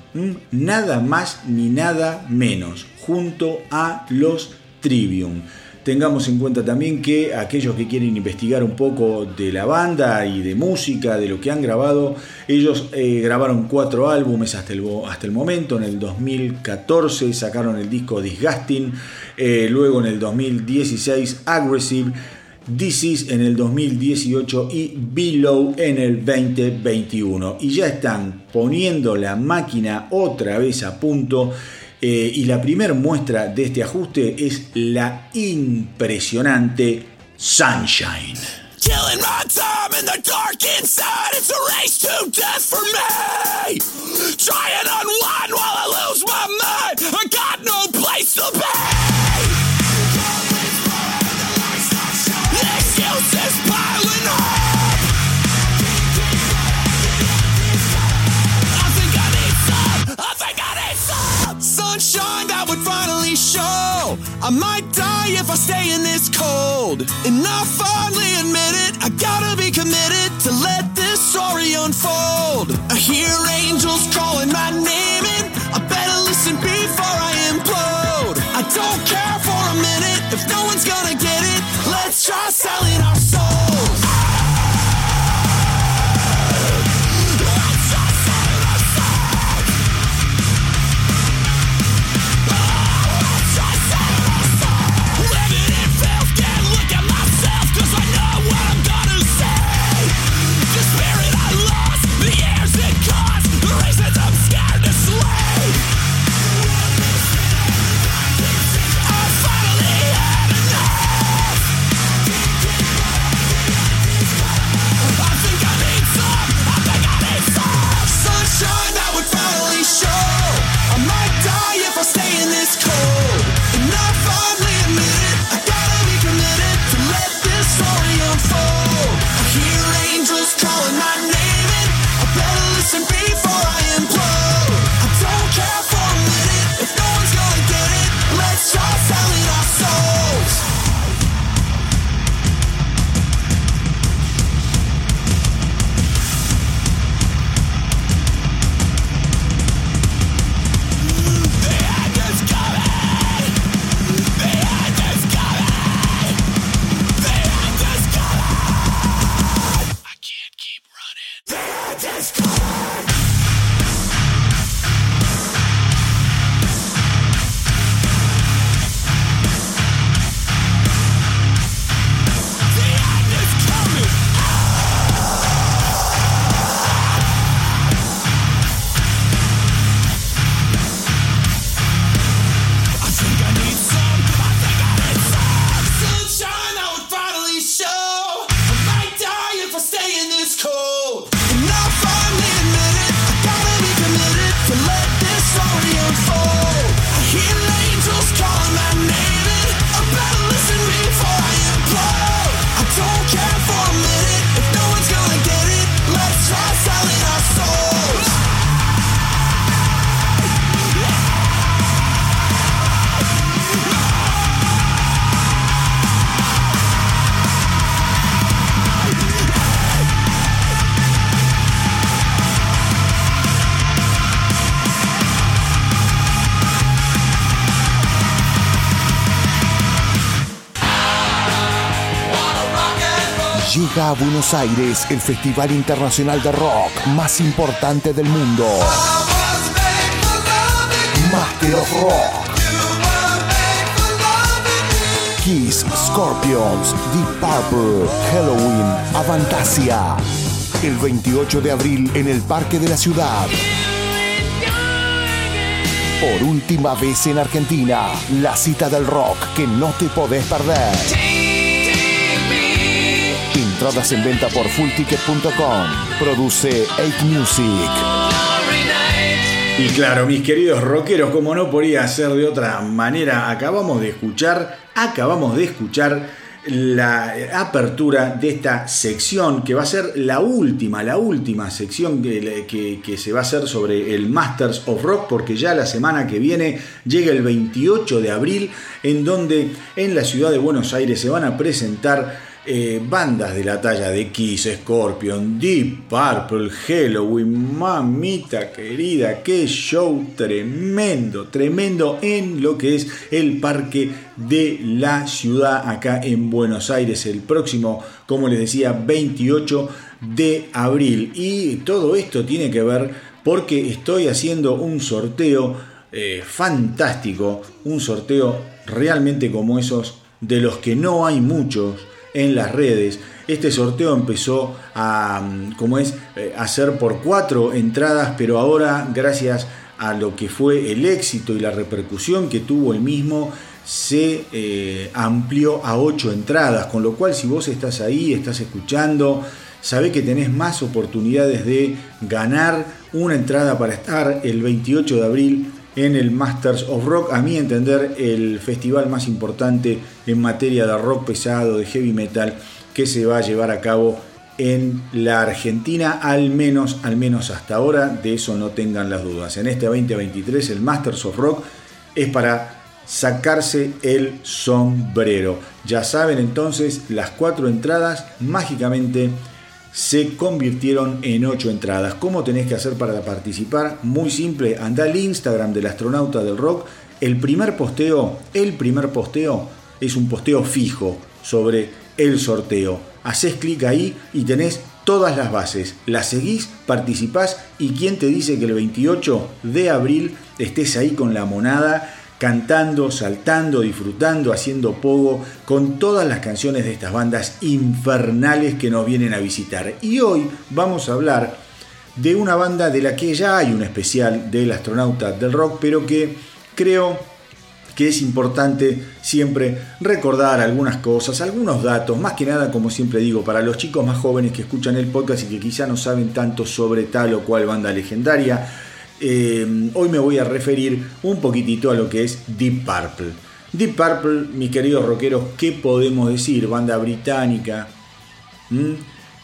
nada más ni nada menos, junto a los Trivium. Tengamos en cuenta también que aquellos que quieren investigar un poco de la banda y de música, de lo que han grabado, ellos eh, grabaron cuatro álbumes hasta el, hasta el momento. En el 2014 sacaron el disco Disgusting, eh, luego en el 2016 Aggressive This en el 2018 y Below en el 2021. Y ya están poniendo la máquina otra vez a punto. Eh, y la primera muestra de este ajuste es la impresionante Sunshine. Killing my time in the dark inside. It's a race to death for me. Try and unwind while I lose my mind. I got no place to be. Might die if I stay in this cold. And I finally admit it, I gotta be committed to let this story unfold. I hear angels calling my name, and I better listen before I implode. I don't care for a minute if no one's gonna get it. Let's try selling Llega a Buenos Aires el Festival Internacional de Rock más importante del mundo. Master of Rock. Kiss, Scorpions, Deep Purple, Halloween, Avantasia. El 28 de abril en el Parque de la Ciudad. Por última vez en Argentina, la cita del rock que no te podés perder. Entradas en venta por fullticket.com. Produce 8 Music. Y claro, mis queridos rockeros, como no podía ser de otra manera, acabamos de escuchar, acabamos de escuchar la apertura de esta sección que va a ser la última, la última sección que, que, se va a hacer sobre el Masters of Rock porque ya la semana que viene llega el 28 de abril en donde en la ciudad de Buenos Aires se van a presentar eh, bandas de la talla de Kiss, Scorpion, Deep Purple, Halloween, mamita querida, qué show tremendo, tremendo en lo que es el parque de la ciudad acá en Buenos Aires el próximo, como les decía, 28 de abril. Y todo esto tiene que ver porque estoy haciendo un sorteo eh, fantástico, un sorteo realmente como esos de los que no hay muchos en las redes. Este sorteo empezó a, mm, como es, eh, a ser por cuatro entradas, pero ahora, gracias a lo que fue el éxito y la repercusión que tuvo el mismo, se eh, amplió a ocho entradas, con lo cual si vos estás ahí, estás escuchando, sabe que tenés más oportunidades de ganar una entrada para estar el 28 de abril en el Masters of Rock, a mi entender el festival más importante en materia de rock pesado, de heavy metal, que se va a llevar a cabo en la Argentina, al menos, al menos hasta ahora, de eso no tengan las dudas. En este 2023 el Masters of Rock es para sacarse el sombrero. Ya saben entonces, las cuatro entradas mágicamente se convirtieron en ocho entradas. ¿Cómo tenés que hacer para participar? Muy simple, anda al Instagram del astronauta del rock. El primer posteo, el primer posteo es un posteo fijo sobre el sorteo. Haces clic ahí y tenés todas las bases. Las seguís, participás y quién te dice que el 28 de abril estés ahí con la monada cantando, saltando, disfrutando, haciendo pogo con todas las canciones de estas bandas infernales que nos vienen a visitar. Y hoy vamos a hablar de una banda de la que ya hay un especial del astronauta del rock, pero que creo que es importante siempre recordar algunas cosas, algunos datos, más que nada, como siempre digo, para los chicos más jóvenes que escuchan el podcast y que quizá no saben tanto sobre tal o cual banda legendaria eh, hoy me voy a referir un poquitito a lo que es Deep Purple. Deep Purple, mis queridos rockeros, ¿qué podemos decir? Banda británica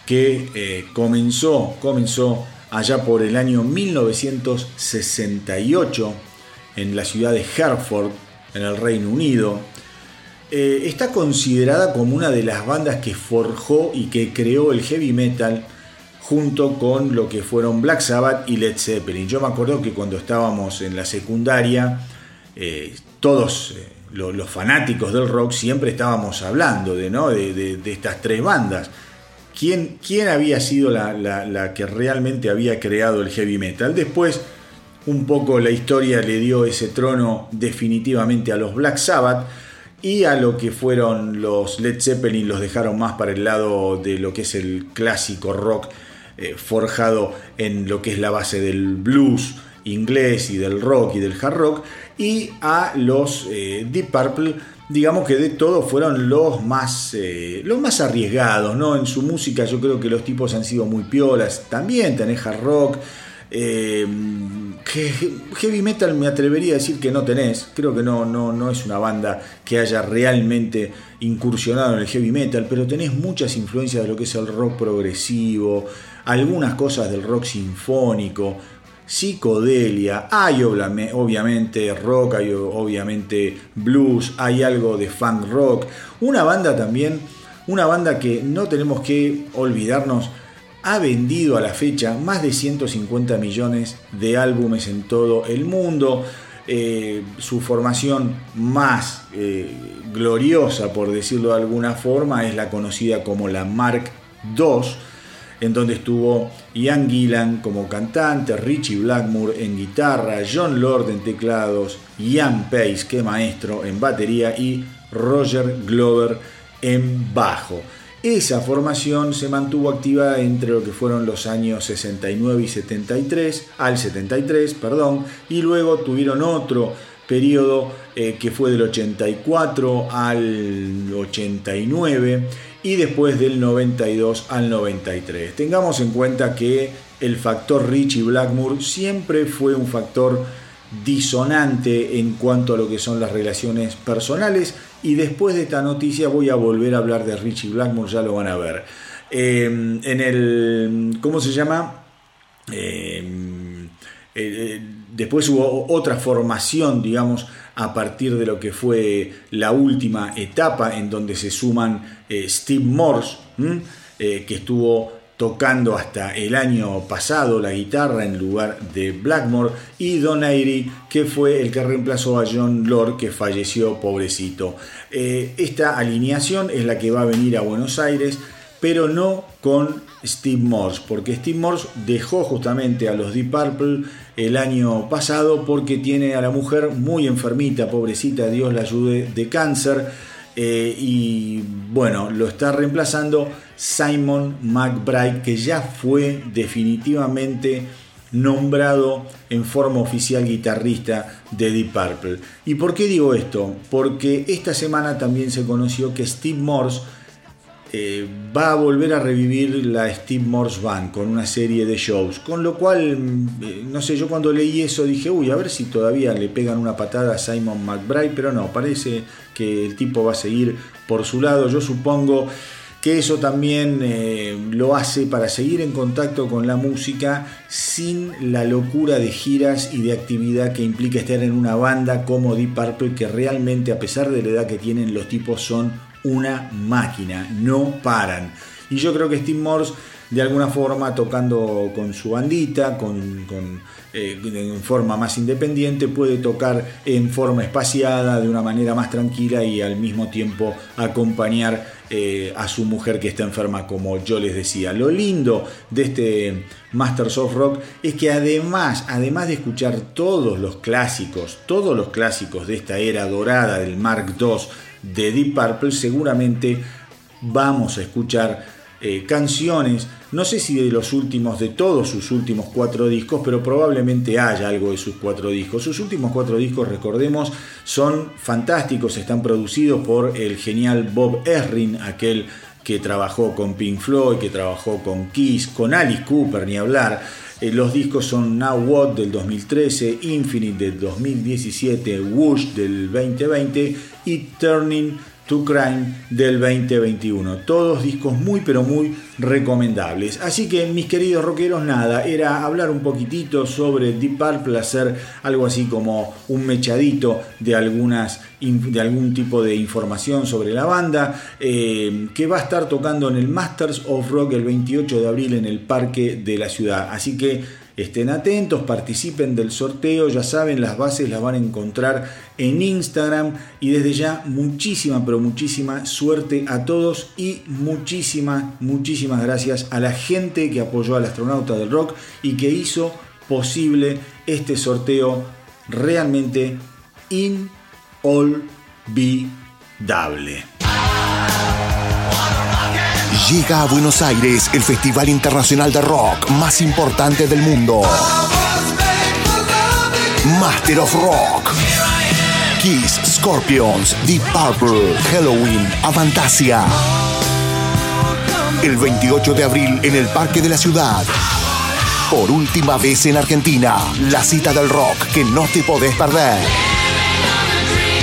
que eh, comenzó, comenzó allá por el año 1968 en la ciudad de Hertford, en el Reino Unido. Eh, está considerada como una de las bandas que forjó y que creó el heavy metal junto con lo que fueron Black Sabbath y Led Zeppelin. Yo me acuerdo que cuando estábamos en la secundaria, eh, todos eh, los, fanáticos del rock siempre estábamos hablando de, ¿no? de, estas tres bandas. ¿Quién, quién había sido la, la, que realmente había creado el heavy metal? Después, un poco la historia le dio ese trono definitivamente a los Black Sabbath y a lo que fueron los Led Zeppelin los dejaron más para el lado de lo que es el clásico rock eh, forjado en lo que es la base del blues inglés y del rock y del hard rock, y a los eh, Deep Purple, digamos que de todo fueron los más, eh, los más arriesgados, ¿no? En su música yo creo que los tipos han sido muy piolas, también tenés hard rock, heavy metal me atrevería a decir que no tenés, creo que no, no, no es una banda que haya realmente incursionado en el heavy metal, pero tenés muchas influencias de lo que es el rock progresivo, algunas cosas del rock sinfónico, psicodelia, hay obviamente rock, hay obviamente blues, hay algo de funk rock, una banda también, una banda que no tenemos que olvidarnos, ha vendido a la fecha más de 150 millones de álbumes en todo el mundo. Eh, su formación más eh, gloriosa, por decirlo de alguna forma, es la conocida como la Mark II en donde estuvo Ian Gillan como cantante, Richie Blackmore en guitarra, John Lord en teclados, Ian Pace, que maestro, en batería y Roger Glover en bajo. Esa formación se mantuvo activa entre lo que fueron los años 69 y 73, al 73, perdón, y luego tuvieron otro periodo eh, que fue del 84 al 89 y después del 92 al 93. Tengamos en cuenta que el factor Richie Blackmore siempre fue un factor disonante en cuanto a lo que son las relaciones personales y después de esta noticia voy a volver a hablar de Richie Blackmore, ya lo van a ver. Em, en el, ¿cómo se llama? Eh, eh, después hubo otra formación, digamos, a partir de lo que fue la última etapa en donde se suman eh, Steve Morse, eh, que estuvo tocando hasta el año pasado la guitarra en lugar de Blackmore, y Don Airy, que fue el que reemplazó a John Lord, que falleció pobrecito. Eh, esta alineación es la que va a venir a Buenos Aires, pero no con Steve Morse, porque Steve Morse dejó justamente a los Deep Purple el año pasado porque tiene a la mujer muy enfermita, pobrecita, Dios la ayude, de cáncer. eh, y bueno, lo está reemplazando Simon McBride, que ya fue definitivamente nombrado en forma oficial guitarrista de Deep Purple. ¿Y por qué digo esto? Porque esta semana también se conoció que Steve Morse eh, va a volver a revivir la Steve Morse Band con una serie de shows. Con lo cual, mm, no sé, yo cuando leí eso dije, uy, a ver si todavía le pegan una patada a Simon McBride, pero no, parece que el tipo va a seguir por su lado. Yo supongo que eso también eh, lo hace para seguir en contacto con la música sin la locura de giras y de actividad que implica estar en una banda como Deep Purple, que realmente a pesar de la edad que tienen los tipos son una máquina, no paran. Y yo creo que Steve Morse, de alguna forma, tocando con su bandita, con, eh, en forma más independiente, puede tocar en forma espaciada, de una manera más tranquila y al mismo tiempo acompañar eh, a su mujer que está enferma, como yo les decía. Lo lindo de este Masters of Rock es que además, además de escuchar todos los clásicos, todos los clásicos de esta era dorada del Mark II, de Deep Purple, seguramente vamos a escuchar eh, canciones, no sé si de los últimos, de todos sus últimos cuatro discos, pero probablemente haya algo de sus cuatro discos. Sus últimos cuatro discos, recordemos, son fantásticos, están producidos por el genial Bob Esrin, aquel que trabajó con Pink Floyd, que trabajó con Kiss, con Alice Cooper, ni hablar. Eh, los discos son Now What del 2013, Infinite del 2017, Whoosh del 2020 y Turning to Crime del 2021. Todos discos muy pero muy recomendables. Así que mis queridos rockeros, nada, era hablar un poquitito sobre Deep Purple, hacer algo así como un mechadito de, algunas, de algún tipo de información sobre la banda, eh, que va a estar tocando en el Masters of Rock el 28 de abril en el Parque de la Ciudad. Así que Estén atentos, participen del sorteo, ya saben, las bases las van a encontrar en Instagram y desde ya muchísima, pero muchísima suerte a todos y muchísimas, muchísimas gracias a la gente que apoyó al astronauta del rock y que hizo posible este sorteo realmente inolvidable. Llega a Buenos Aires el Festival Internacional de Rock más importante del mundo. Master of Rock. Kiss, Scorpions, Deep Purple, Halloween, Avantasia. El 28 de abril en el Parque de la Ciudad. Por última vez en Argentina, la cita del rock que no te podés perder.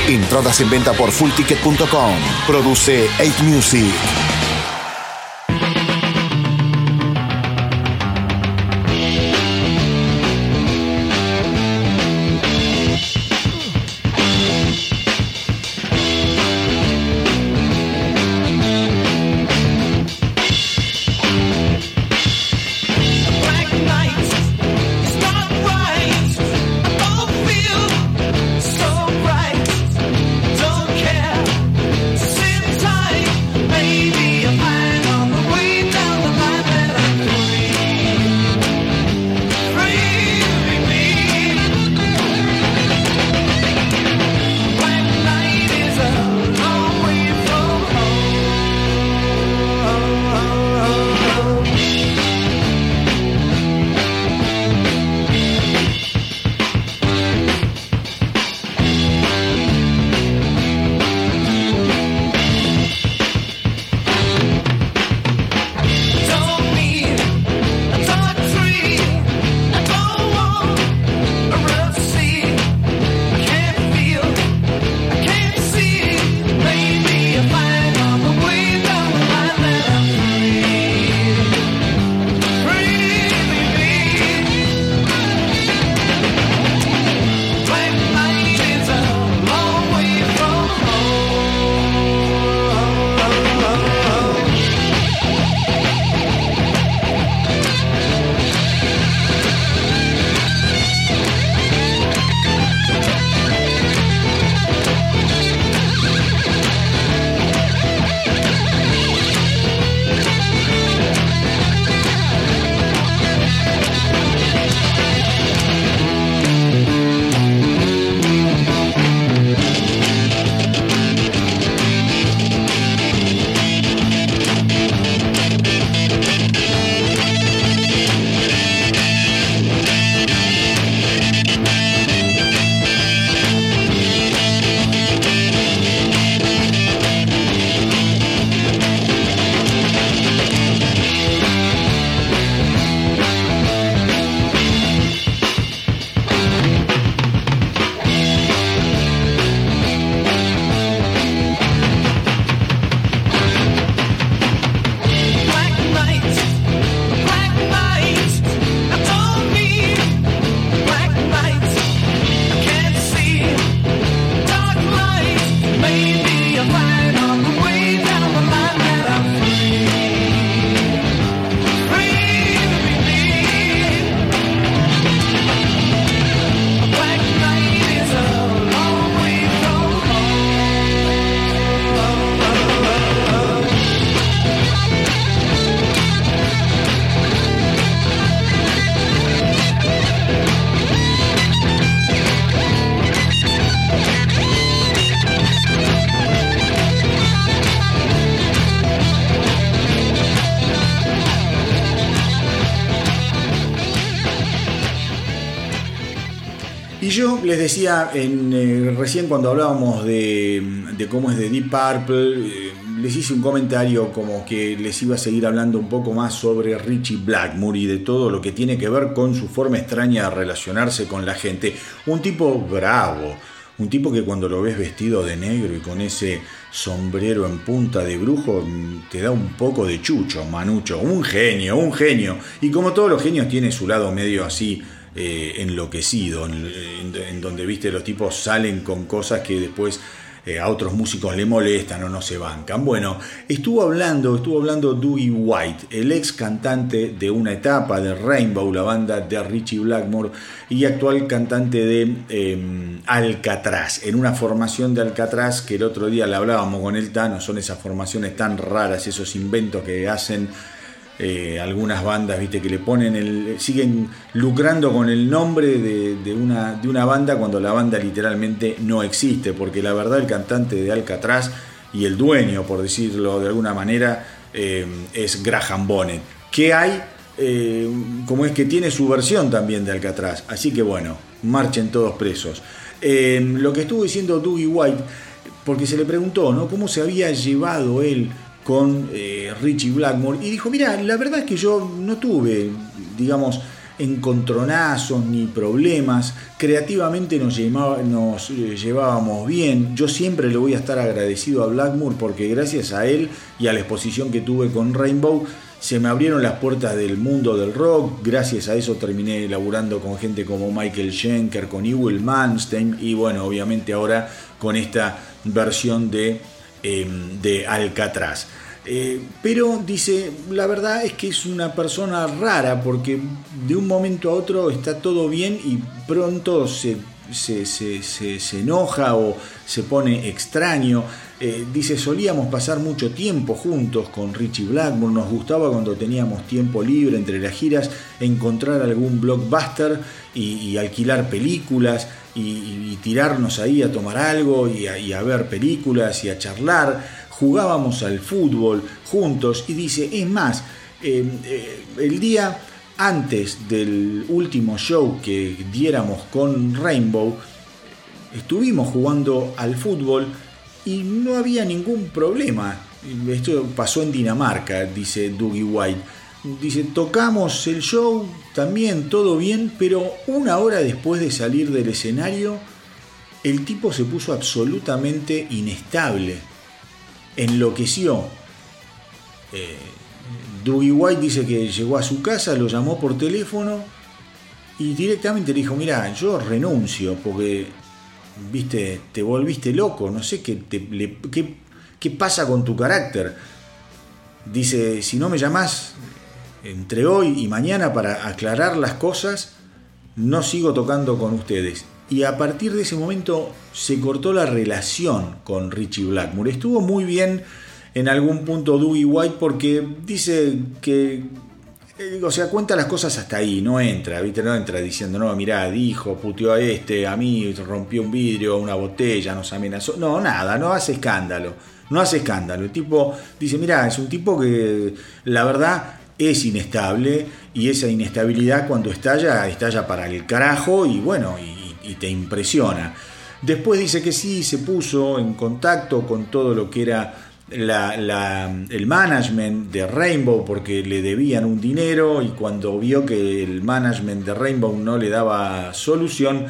Entradas en venta por fullticket.com. Produce 8 Music. Les decía en, eh, recién cuando hablábamos de, cómo es de Deep Purple, eh, les hice un comentario como que les iba a seguir hablando un poco más sobre Richie Blackmore y de todo lo que tiene que ver con su forma extraña de relacionarse con la gente. Un tipo bravo, un tipo que cuando lo ves vestido de negro y con ese sombrero en punta de brujo mm, te da un poco de chucho, manucho. Un genio, un genio. Y como todos los genios tiene su lado medio así eh, enloquecido, en, donde viste los tipos salen con cosas que después eh, a otros músicos le molestan o no se bancan. Bueno, estuvo hablando, estuvo hablando Dougie White, el ex cantante de una etapa de Rainbow, la banda de Richie Blackmore, y actual cantante de em, Alcatraz, en una formación de Alcatraz que el otro día le hablábamos con el Tano, son esas formaciones tan raras, esos inventos que hacen eh, algunas bandas, viste, que le ponen el. siguen lucrando con el nombre de, una, de una banda cuando la banda literalmente no existe, porque la verdad el cantante de Alcatraz y el dueño, por decirlo de alguna manera, eh, es Graham Bonnet. Que hay, eh, como es que tiene su versión también de Alcatraz. Así que bueno, marchen todos presos. lo que estuvo diciendo Dougie White, porque se le preguntó, ¿no? ¿Cómo se había llevado él con eh, Richie Blackmore y dijo, mira, la verdad es que yo no tuve, digamos, encontronazos ni problemas, creativamente nos, nos eh, llevábamos bien, yo siempre le voy a estar agradecido a Blackmore porque gracias a él y a la exposición que tuve con Rainbow, se me abrieron las puertas del mundo del rock, gracias a eso terminé laburando con gente como Michael Schenker, con Ewell Manstein y bueno, obviamente ahora con esta versión de Em, de Alcatraz. Eh, pero dice, la verdad es que es una persona rara porque de un momento a otro está todo bien y pronto se, se, enoja o se pone extraño. Eh, dice, solíamos pasar mucho tiempo juntos con Richie Blackmore, nos gustaba cuando teníamos tiempo libre entre las giras encontrar algún blockbuster y alquilar películas y, tirarnos ahí a tomar algo y a, ver películas y a charlar. Jugábamos al fútbol juntos y dice, es más, em, eh, el día antes del último show que diéramos con Rainbow, estuvimos jugando al fútbol y no había ningún problema. Esto pasó en Dinamarca, dice Dougie White. Dice, tocamos el show, también todo bien, pero una hora después de salir del escenario, el tipo se puso absolutamente inestable, enloqueció. Eh, Dougie White dice que llegó a su casa, lo llamó por teléfono y directamente le dijo, mira, yo renuncio porque, viste, te volviste loco, no sé qué, qué, qué pasa con tu carácter. Dice, si no me llamás, entre hoy y mañana para aclarar las cosas, no sigo tocando con ustedes. Y a partir de ese momento se cortó la relación con Richie Blackmore. Estuvo muy bien en algún punto Dewey White porque dice que, o sea, cuenta las cosas hasta ahí, no entra, ¿viste? No entra diciendo, no, mirá, dijo, puteó a este, a mí, rompió un vidrio, una botella, nos amenazó. No, nada, no hace escándalo, no hace escándalo. El tipo dice, mirá, es un tipo que la verdad es inestable y esa inestabilidad cuando estalla, estalla para el carajo y bueno, y, te impresiona. Después dice que sí, se puso en contacto con todo lo que era el management de Rainbow porque le debían un dinero y cuando vio que el management de Rainbow no le daba solución,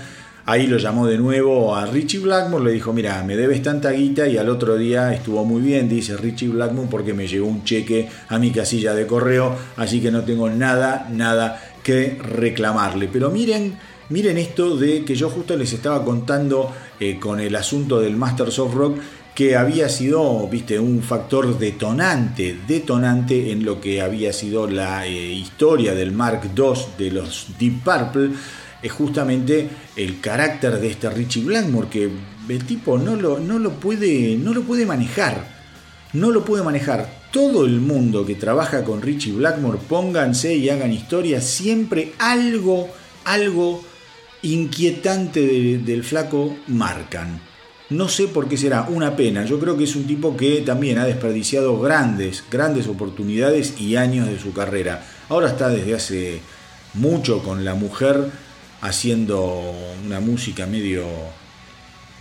Ahí lo llamó de nuevo a Richie Blackmore, le dijo, mira, me debes tanta guita y al otro día estuvo muy bien, dice Richie Blackmore, porque me llegó un cheque a mi casilla de correo, así que no tengo nada, nada que reclamarle. Pero miren, miren esto de que yo justo les estaba contando eh, con el asunto del Masters of Rock, que había sido, viste, un factor detonante, detonante en lo que había sido la eh, historia del Mark II de los Deep Purple es justamente el carácter de este Richie Blackmore, que el tipo no lo, no lo, puede, no lo puede manejar. No lo puede manejar. Todo el mundo que trabaja con Richie Blackmore, pónganse y hagan historia, siempre algo, algo inquietante del flaco marcan. No sé por qué será, una pena. Yo creo que es un tipo que también ha desperdiciado grandes, grandes oportunidades y años de su carrera. Ahora está desde hace mucho con la mujer haciendo una música medio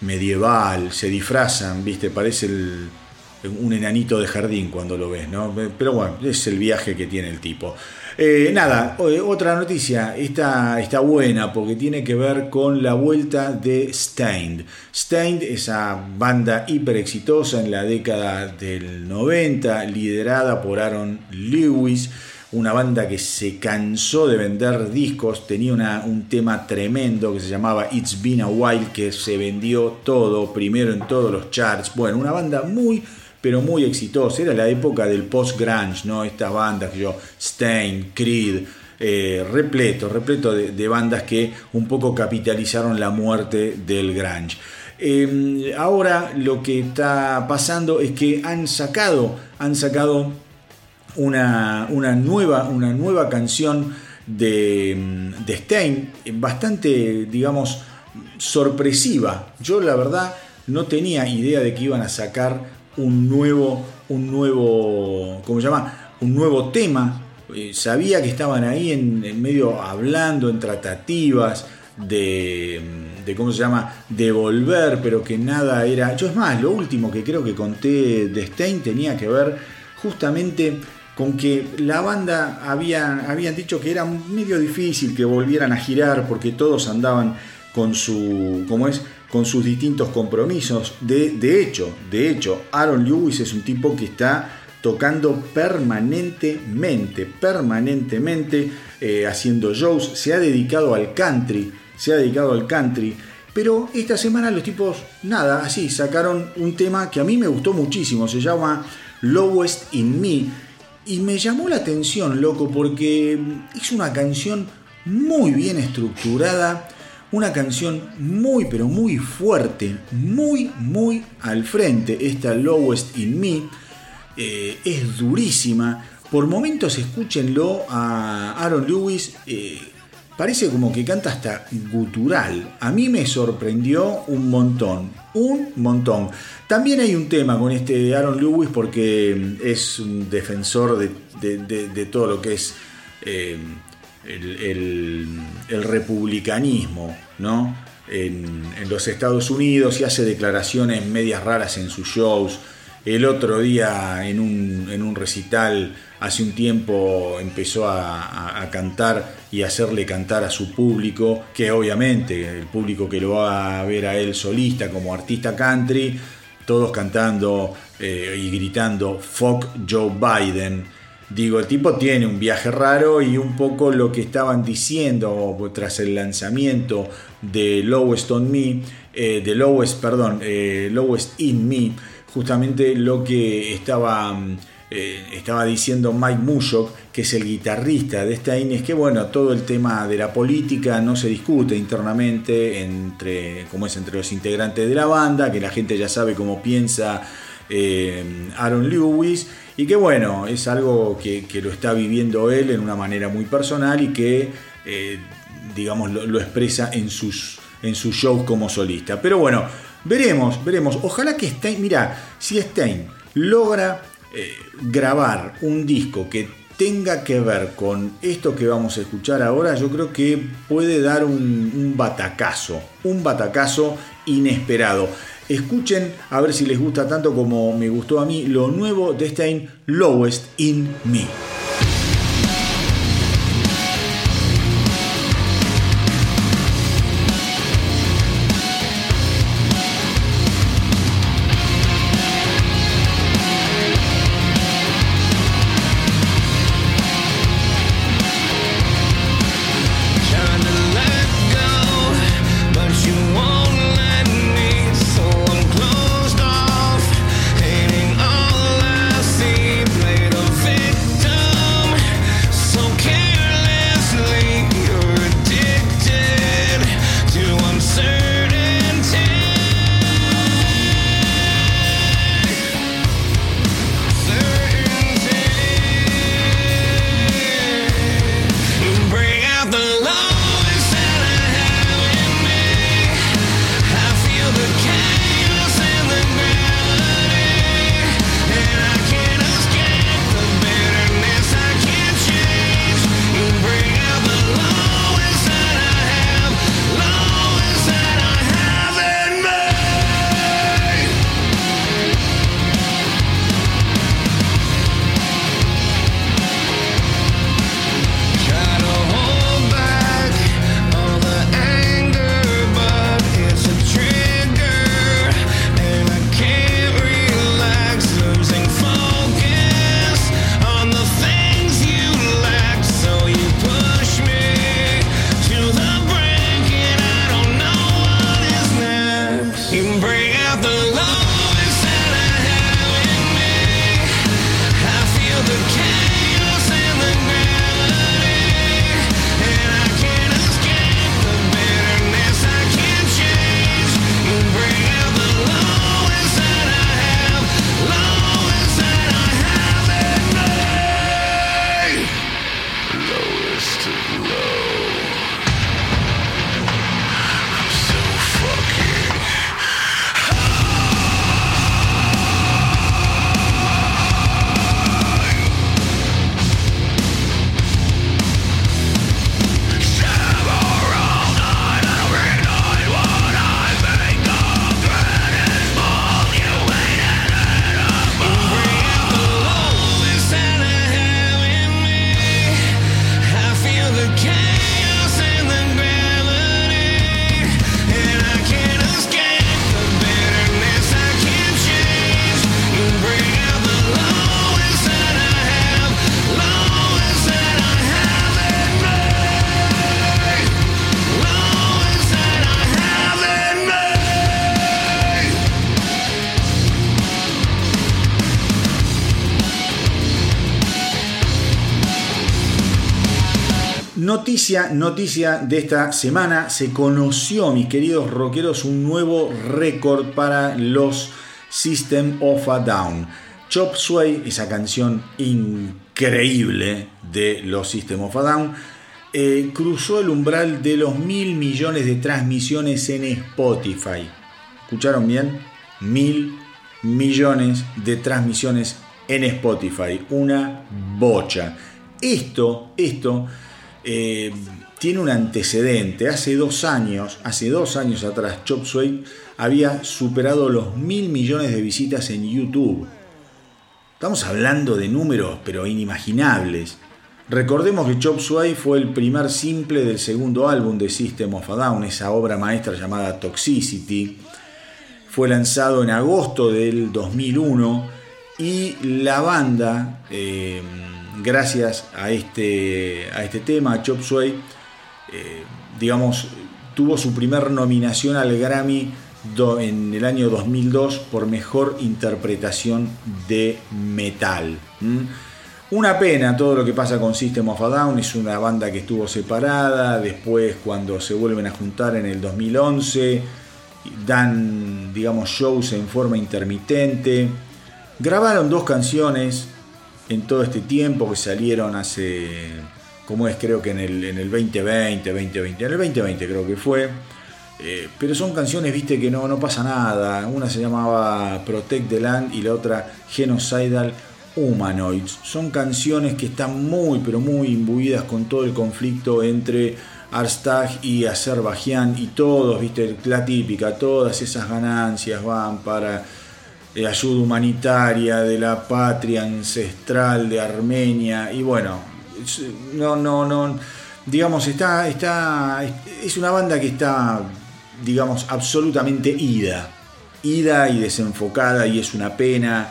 medieval, se disfrazan, ¿viste? Parece un enanito de jardín cuando lo ves, ¿no? Pero bueno, es el viaje que tiene el tipo. Eh, nada, otra noticia, está, está buena porque tiene que ver con la vuelta de Stained. Stained, esa banda hiper exitosa en la década del 90, liderada por Aaron Lewis una banda que se cansó de vender discos, tenía un tema tremendo que se llamaba It's Been a While, que se vendió todo, primero en todos los charts. Bueno, una banda muy, pero muy exitosa. Era la época del post-grunge, ¿no? Estas bandas yo, Stain, Creed, eh, repleto, repleto de, bandas que un poco capitalizaron la muerte del grunge. Em, ahora lo que está pasando es que han sacado, han sacado una, nueva, una nueva canción de, de Stein, bastante, digamos, sorpresiva. Yo la verdad no tenía idea de que iban a sacar un nuevo, un nuevo, ¿cómo se llama? Un nuevo tema. Eh, sabía que estaban ahí en, medio hablando, en tratativas de, de, ¿cómo se llama? De volver, pero que nada era... Yo es más, lo último que creo que conté de Stein tenía que ver justamente con que la banda había, habían dicho que era medio difícil que volvieran a girar porque todos andaban con su, ¿cómo es? Con sus distintos compromisos. De, de hecho, de hecho, Aaron Lewis es un tipo que está tocando permanentemente, permanentemente, eh, haciendo shows, se ha dedicado al country, se ha dedicado al country, pero esta semana los tipos, nada, así, sacaron un tema que a mí me gustó muchísimo, se llama Lowest in Me, y me llamó la atención, loco, porque es una canción muy bien estructurada, una canción muy pero muy fuerte, muy muy al frente. Esta Lowest in Me eh, es durísima. Por momentos escúchenlo a Aaron Lewis. Eh, parece como que canta hasta gutural. A mí me sorprendió un montón, un montón. También hay un tema con este Aaron Lewis porque es un defensor de, todo lo que es eh, el, republicanismo ¿no? En, los Estados Unidos y hace declaraciones medias raras en sus shows. El otro día en un, en un recital, hace un tiempo, empezó a, cantar y hacerle cantar a su público, que obviamente el público que lo va a ver a él solista como artista country, todos cantando eh, y gritando Fuck Joe Biden Digo, el tipo tiene un viaje raro y un poco lo que estaban diciendo tras el lanzamiento de Lowest on Me, eh, de Lowest, perdón, eh, Lowest in Me, justamente lo que estaba, eh, estaba diciendo Mike Mushok, que es el guitarrista de Stein, es que bueno, todo el tema de la política no se discute internamente entre, como es entre los integrantes de la banda, que la gente ya sabe cómo piensa Aaron Lewis y que bueno, es algo que, lo está viviendo él en una manera muy personal y que, eh, digamos, lo, expresa en sus, en sus shows como solista. Pero bueno, veremos, veremos. Ojalá que Stein, mira, si Stein logra eh, grabar un disco que tenga que ver con esto que vamos a escuchar ahora, yo creo que puede dar un, un batacazo, un batacazo inesperado. Escuchen a ver si les gusta tanto como me gustó a mí lo nuevo de Stein Lowest in Me. Noticia, de esta semana, se conoció, mis queridos rockeros, un nuevo récord para los System of a Down. Chop Sway, esa canción increíble de los System of a Down, eh, cruzó el umbral de los mil millones de transmisiones en Spotify. ¿Escucharon bien? Mil millones de transmisiones en Spotify. Una bocha. Esto, esto eh, tiene un antecedente. Hace dos años, hace dos años atrás, Chop Suey había superado los mil millones de visitas en YouTube. Estamos hablando de números, pero inimaginables. Recordemos que Chop Suey fue el primer simple del segundo álbum de System of a Down, esa obra maestra llamada Toxicity. Fue lanzado en agosto del 2001 y la banda, eh, gracias a este, a este tema, Chop Suey, eh, digamos, tuvo su primer nominación al Grammy en el año 2002 por mejor interpretación de metal. Una pena todo lo que pasa con System of a Down, es una banda que estuvo separada, después cuando se vuelven a juntar en el 2011, dan, digamos, shows en forma intermitente. Grabaron dos canciones en todo este tiempo que salieron hace, como es, creo que en el, en el 2020, 2020, en el 2020 creo que fue. Eh, pero son canciones, viste, que no, no pasa nada. Una se llamaba Protect the Land y la otra Genocidal Humanoids. Son canciones que están muy, pero muy imbuidas con todo el conflicto entre Arstag y Azerbaiyán y todos, viste, la típica, todas esas ganancias van para eh, ayuda humanitaria de la patria ancestral de Armenia y bueno, no, no, no, digamos, está, está, es una banda que está, digamos, absolutamente ida, ida y desenfocada y es una pena.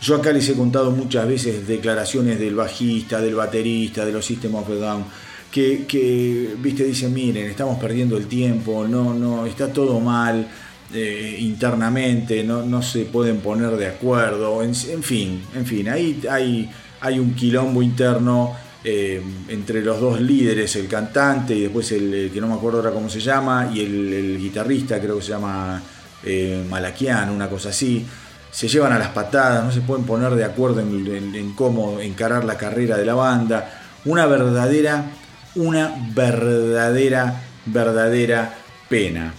Yo acá les he contado muchas veces declaraciones del bajista, del baterista, de los System of a Down, que, viste, dicen, miren, estamos perdiendo el tiempo, no, no, está todo mal eh, internamente, no, no se pueden poner de acuerdo, en, fin, en fin, ahí hay, hay un quilombo interno eh, entre los dos líderes, el cantante y después el, que no me acuerdo ahora cómo se llama, y el, guitarrista, creo que se llama eh, Malakian, una cosa así se llevan a las patadas, no se pueden poner de acuerdo en, cómo encarar la carrera de la banda. Una verdadera, una verdadera, verdadera pena.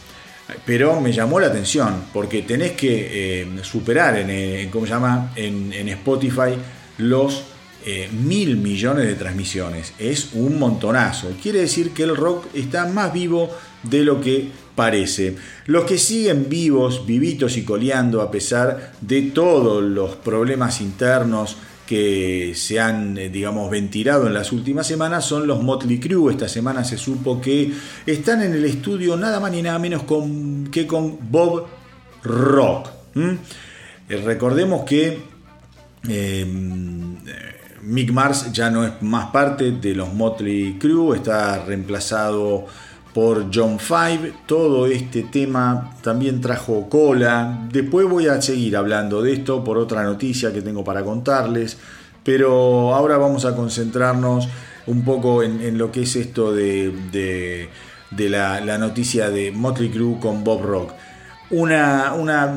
Pero me llamó la atención porque tenés que eh, superar en, ¿cómo se llama? en, Spotify los eh, mil millones de transmisiones. Es un montonazo. Quiere decir que el rock está más vivo de lo que parece. Los que siguen vivos, vivitos y coleando a pesar de todos los problemas internos que se han, eh, digamos, ventilado en las últimas semanas son los Motley Crue. Esta semana se supo que están en el estudio nada más ni nada menos que con Bob Rock. Eh, recordemos que em, Mick Mars ya no es más parte de los Motley Crue, está reemplazado por John Five. Todo este tema también trajo cola. Después voy a seguir hablando de esto por otra noticia que tengo para contarles. Pero ahora vamos a concentrarnos un poco en, lo que es esto de, la, noticia de Motley Crue con Bob Rock. Una, una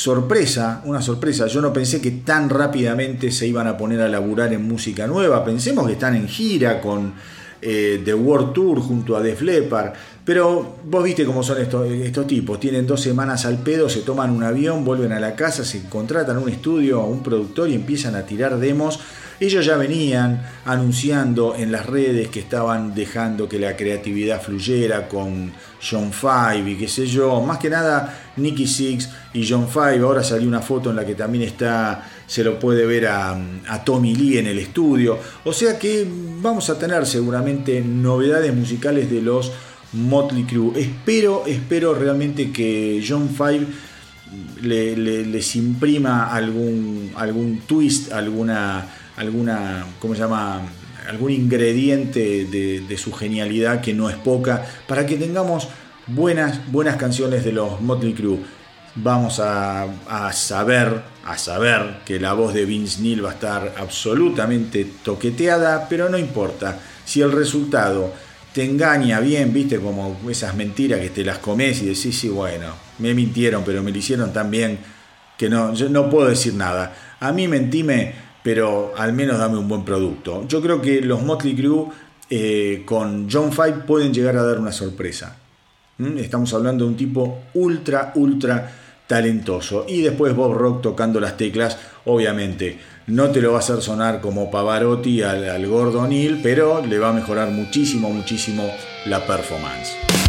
sorpresa, una sorpresa. Yo no pensé que tan rápidamente se iban a poner a laburar en música nueva. Pensemos que están en gira con eh, The World Tour junto a Def Leppard. Pero vos viste cómo son estos, estos tipos. Tienen dos semanas al pedo, se toman un avión, vuelven a la casa, se contratan un estudio, un productor y empiezan a tirar demos. Ellos ya venían anunciando en las redes que estaban dejando que la creatividad fluyera con John Five y qué sé yo. Más que nada Nicky Six y John Five. Ahora salió una foto en la que también está se lo puede ver a, Tommy Lee en el estudio. O sea que vamos a tener seguramente novedades musicales de los Motley Crue. Espero, espero realmente que John Five le, les imprima algún, algún twist, alguna, alguna, ¿cómo se llama? algún ingrediente de, su genialidad que no es poca, para que tengamos buenas, buenas canciones de los Motley Crue vamos a, saber, a saber que la voz de Vince Neil va a estar absolutamente toqueteada, pero no importa. Si el resultado te engaña bien, viste, como esas mentiras que te las comes y decís, sí, bueno, me mintieron, pero me lo hicieron tan bien que no, yo no puedo decir nada. A mí mentime, pero al menos dame un buen producto. Yo creo que los Motley Crue eh, con John Five pueden llegar a dar una sorpresa. ¿Mm? Estamos hablando de un tipo ultra, ultra talentoso. Y después Bob Rock tocando las teclas, obviamente. No te lo va a hacer sonar como Pavarotti al, al Gordon Hill, pero le va a mejorar muchísimo, muchísimo la performance.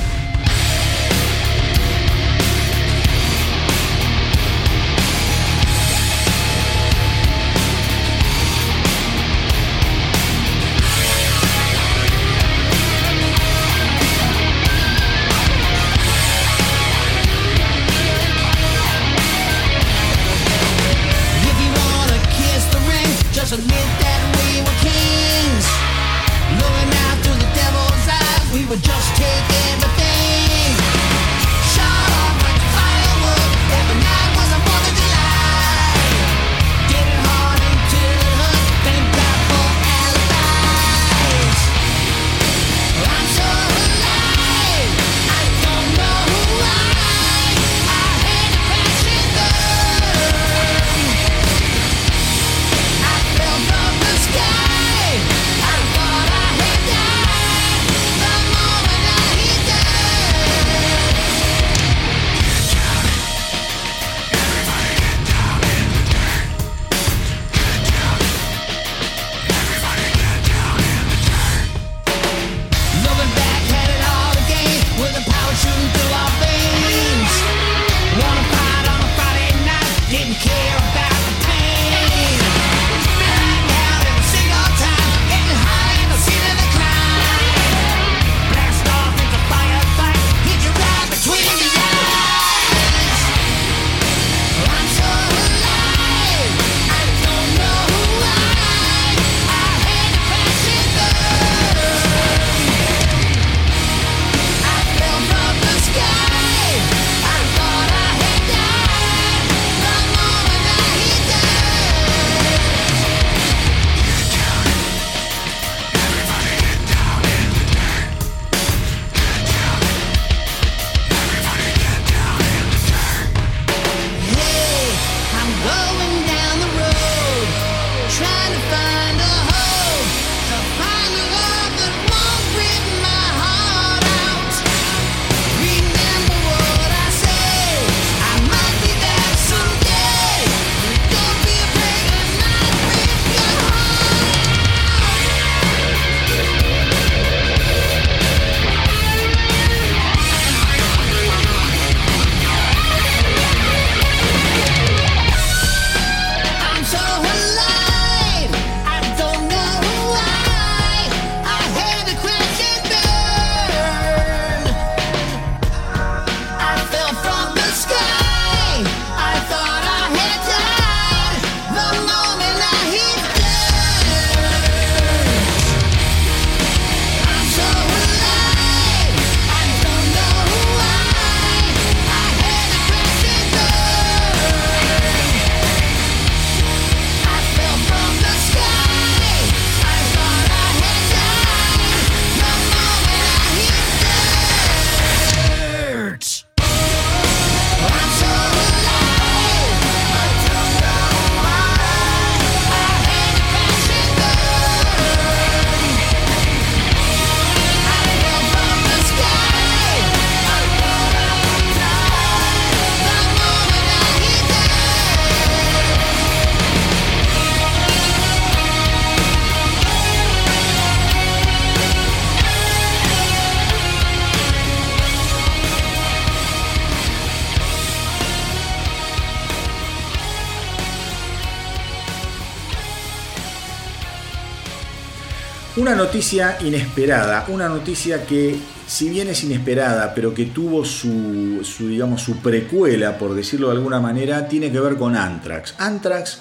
Una noticia inesperada, una noticia que si bien es inesperada, pero que tuvo su, digamos, su precuela, por decirlo de alguna manera, tiene que ver con Anthrax. Anthrax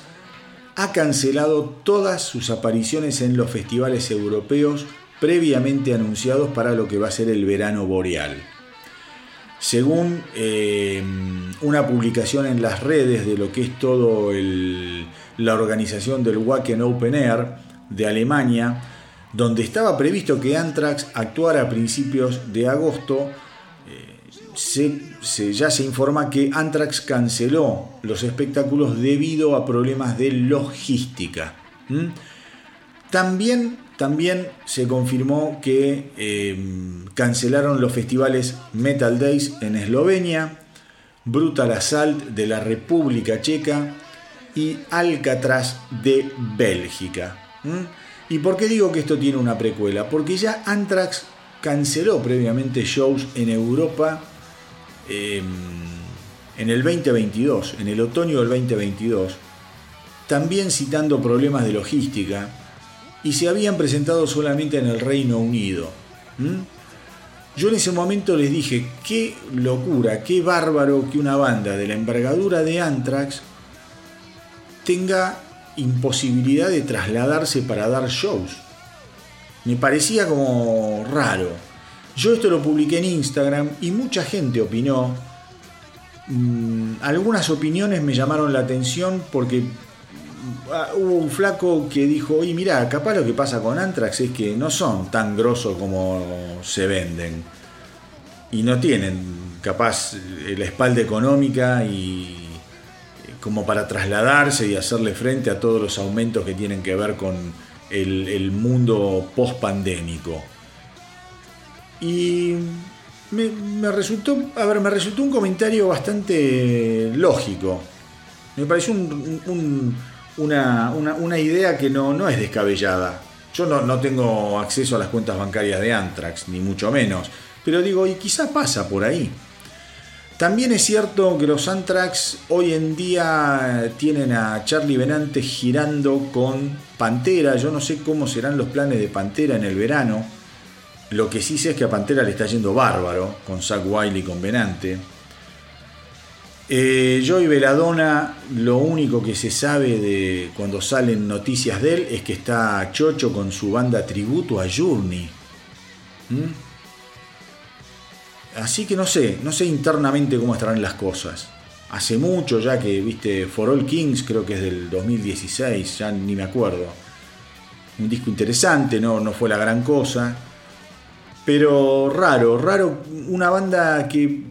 ha cancelado todas sus apariciones en los festivales europeos previamente anunciados para lo que va a ser el verano boreal. Según eh, una publicación en las redes de lo que es todo la organización del Wacken Open Air de Alemania, donde estaba previsto que Anthrax actuara a principios de agosto, se, ya se informa que Anthrax canceló los espectáculos debido a problemas de logística. También, también se confirmó que em, cancelaron los festivales Metal Days en Eslovenia, Brutal Assault de la República Checa y Alcatraz de Bélgica. ¿Y por qué digo que esto tiene una precuela? Porque ya Anthrax canceló previamente shows en Europa Em, en el 2022, en el otoño del 2022, también citando problemas de logística, y se habían presentado solamente en el Reino Unido. Yo en ese momento les dije, qué locura, qué bárbaro que una banda de la envergadura de Anthrax tenga imposibilidad de trasladarse para dar shows. Me parecía como raro. Yo esto lo publiqué en Instagram y mucha gente opinó. Mm, algunas opiniones me llamaron la atención porque ah, hubo un flaco que dijo, oye, mira, capaz lo que pasa con Anthrax es que no son tan grosos como se venden. Y no tienen capaz eh, la espalda económica y como para trasladarse y hacerle frente a todos los aumentos que tienen que ver con el, mundo post-pandémico. Y me, resultó, a ver, me resultó un comentario bastante lógico. Me pareció una, idea que no, no es descabellada. Yo no, no, tengo acceso a las cuentas bancarias de Antrax, ni mucho menos. Pero digo, y quizá pasa por ahí. También es cierto que los Antrax hoy en día tienen a Charlie Benante girando con Pantera. Yo no sé cómo serán los planes de Pantera en el verano lo que sí sé es que a Pantera le está yendo bárbaro, con Zack Wiley con Benante. Eh, Joey Veladona, lo único que se sabe de cuando salen noticias de él es que está Chocho con su banda tributo a Journey. ¿Mm? Así que no sé, no sé internamente cómo estarán las cosas. Hace mucho ya que, viste, For All Kings, creo que es del 2016, ya ni me acuerdo. Un disco interesante, no, no fue la gran cosa. Pero raro, raro, una banda que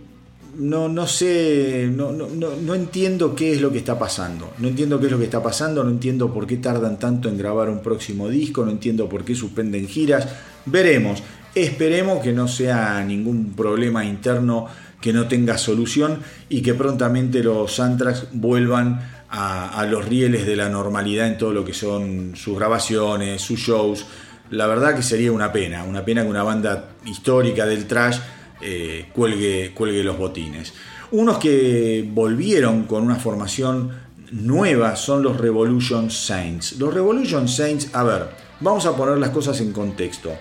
no, no sé, no, no, no, entiendo qué es lo que está pasando. No entiendo qué es lo que está pasando, no entiendo por qué tardan tanto en grabar un próximo disco, no entiendo por qué suspenden giras. Veremos, esperemos que no sea ningún problema interno que no tenga solución y que prontamente los Antrax vuelvan a, los rieles de la normalidad en todo lo que son sus grabaciones, sus shows la verdad que sería una pena, una pena que una banda histórica del trash eh, cuelgue, cuelgue los botines. Unos que volvieron con una formación nueva son los Revolution Saints. Los Revolution Saints, a ver, vamos a poner las cosas en contexto.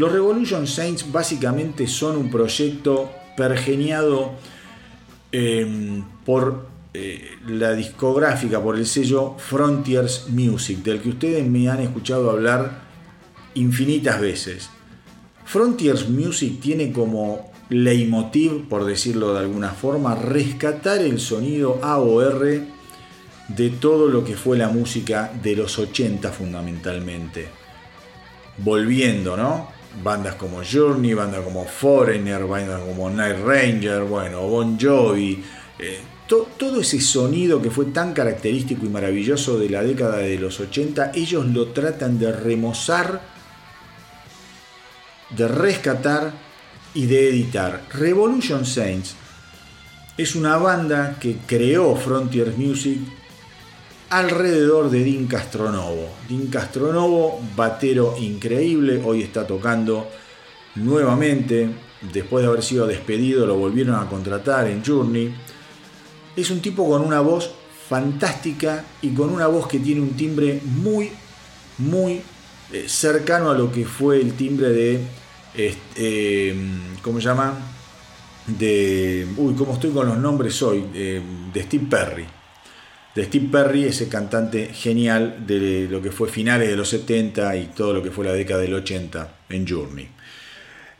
Los Revolution Saints básicamente son un proyecto pergeniado em, por eh, la discográfica, por el sello Frontiers Music, del que ustedes me han escuchado hablar infinitas veces. Frontiers Music tiene como leitmotiv, por decirlo de alguna forma, rescatar el sonido AOR de todo lo que fue la música de los 80 fundamentalmente. Volviendo, ¿no? Bandas como Journey, bandas como Foreigner, bandas como Night Ranger, bueno, Bon Jovi, eh, todo ese sonido que fue tan característico y maravilloso de la década de los 80, ellos lo tratan de remozar de rescatar y de editar. Revolution Saints es una banda que creó Frontier Music alrededor de Dean Castronovo. Dean Castronovo, batero increíble, hoy está tocando nuevamente. Después de haber sido despedido, lo volvieron a contratar en Journey. Es un tipo con una voz fantástica y con una voz que tiene un timbre muy, muy eh, cercano a lo que fue el timbre de este, ¿cómo se llama? De, uy, ¿cómo estoy con los nombres hoy? de Steve Perry. De Steve Perry, ese cantante genial de lo que fue finales de los 70 y todo lo que fue la década del 80 en Journey.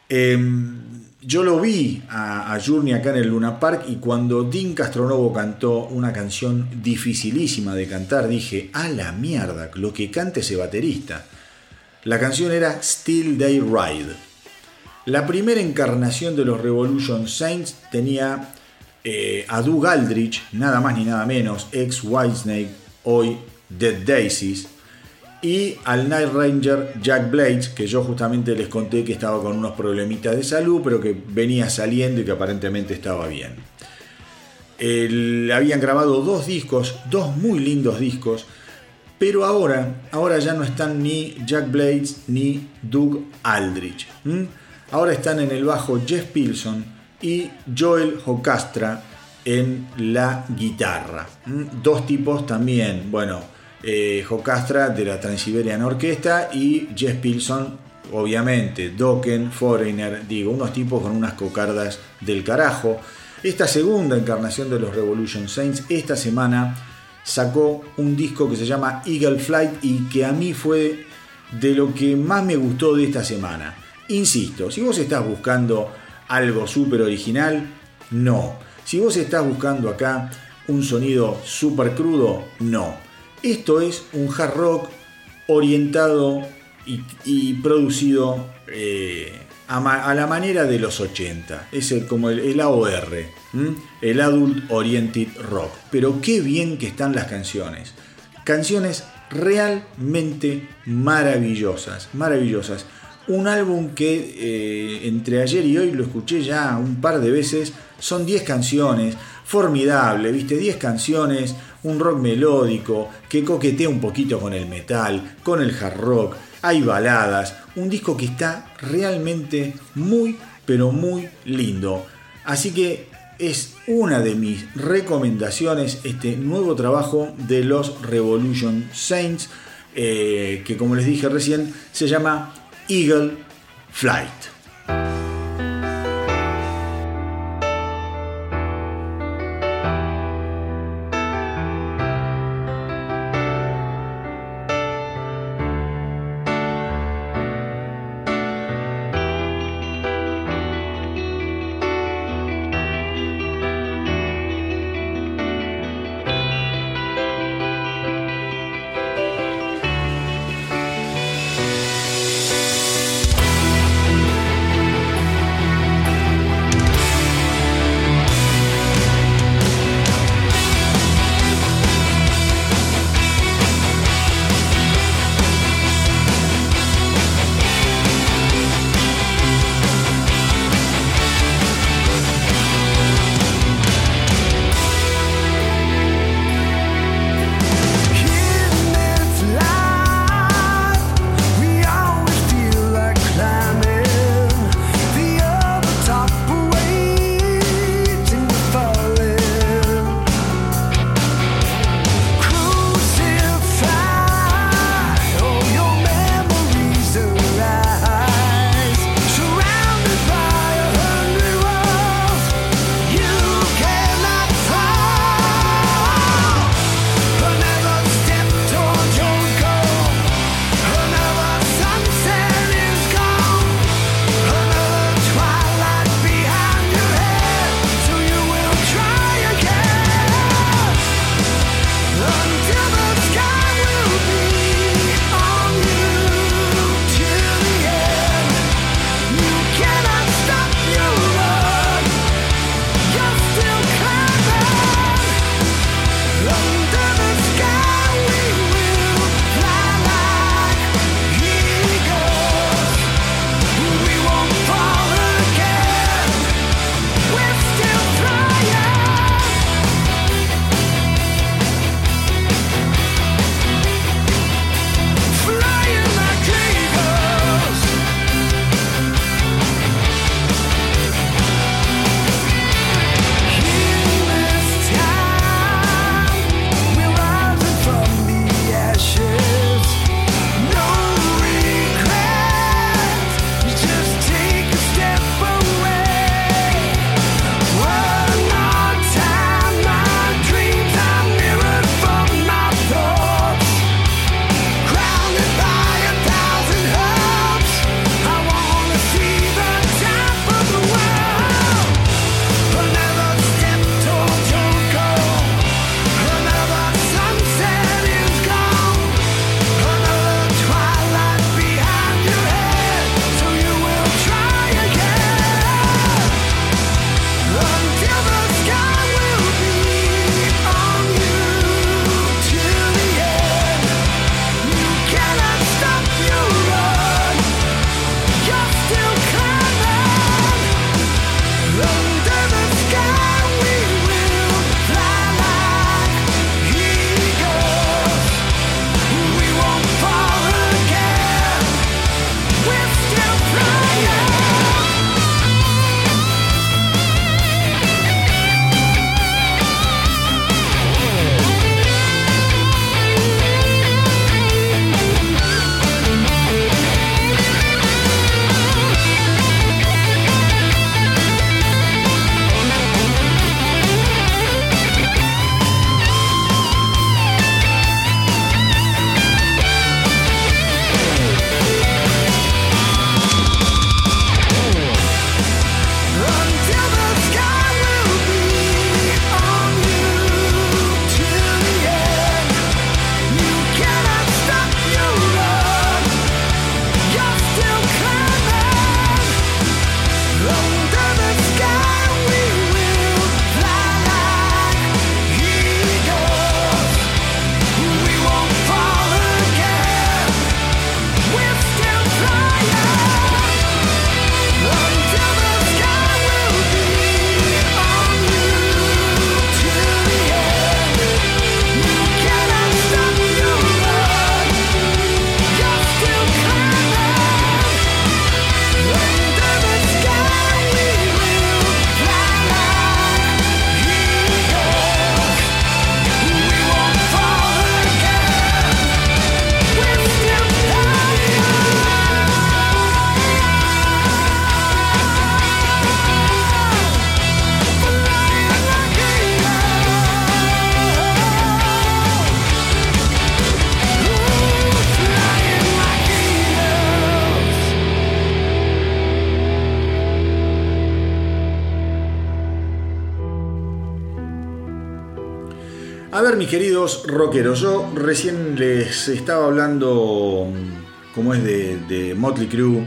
Em, yo lo vi a, Journey acá en el Luna Park y cuando Dean Castronovo cantó una canción dificilísima de cantar, dije, a la mierda, lo que cante ese baterista. La canción era Still Day Ride. La primera encarnación de los Revolution Saints tenía eh, a Doug Aldrich, nada más ni nada menos, ex Whitesnake, hoy Dead Daisies, y al Night Ranger Jack Blades, que yo justamente les conté que estaba con unos problemitas de salud, pero que venía saliendo y que aparentemente estaba bien. habían grabado dos discos, dos muy lindos discos, pero ahora, ahora ya no están ni Jack Blades ni Doug Aldrich. Ahora están en el bajo Jeff Pilson y Joel Hocastra en la guitarra. Dos tipos también, bueno, eh, Jocastra de la Transiberian Orquesta y Jess Pilson, obviamente, Dokken, Foreigner, digo, unos tipos con unas cocardas del carajo. Esta segunda encarnación de los Revolution Saints, esta semana sacó un disco que se llama Eagle Flight y que a mí fue de lo que más me gustó de esta semana. Insisto, si vos estás buscando algo súper original, no. Si vos estás buscando acá un sonido súper crudo, no. Esto es un hard rock orientado y, producido eh, a, la manera de los 80. Es como el, AOR, el Adult Oriented Rock. Pero qué bien que están las canciones. Canciones realmente maravillosas, maravillosas. Un álbum que eh, entre ayer y hoy lo escuché ya un par de veces. Son 10 canciones, formidable, viste, 10 canciones un rock melódico que coquetea un poquito con el metal, con el hard rock, hay baladas, un disco que está realmente muy, pero muy lindo. Así que es una de mis recomendaciones este nuevo trabajo de los Revolution Saints, eh, que como les dije recién se llama Eagle Flight. Queridos rockeros, yo recién les estaba hablando, como es de, de Motley Crue,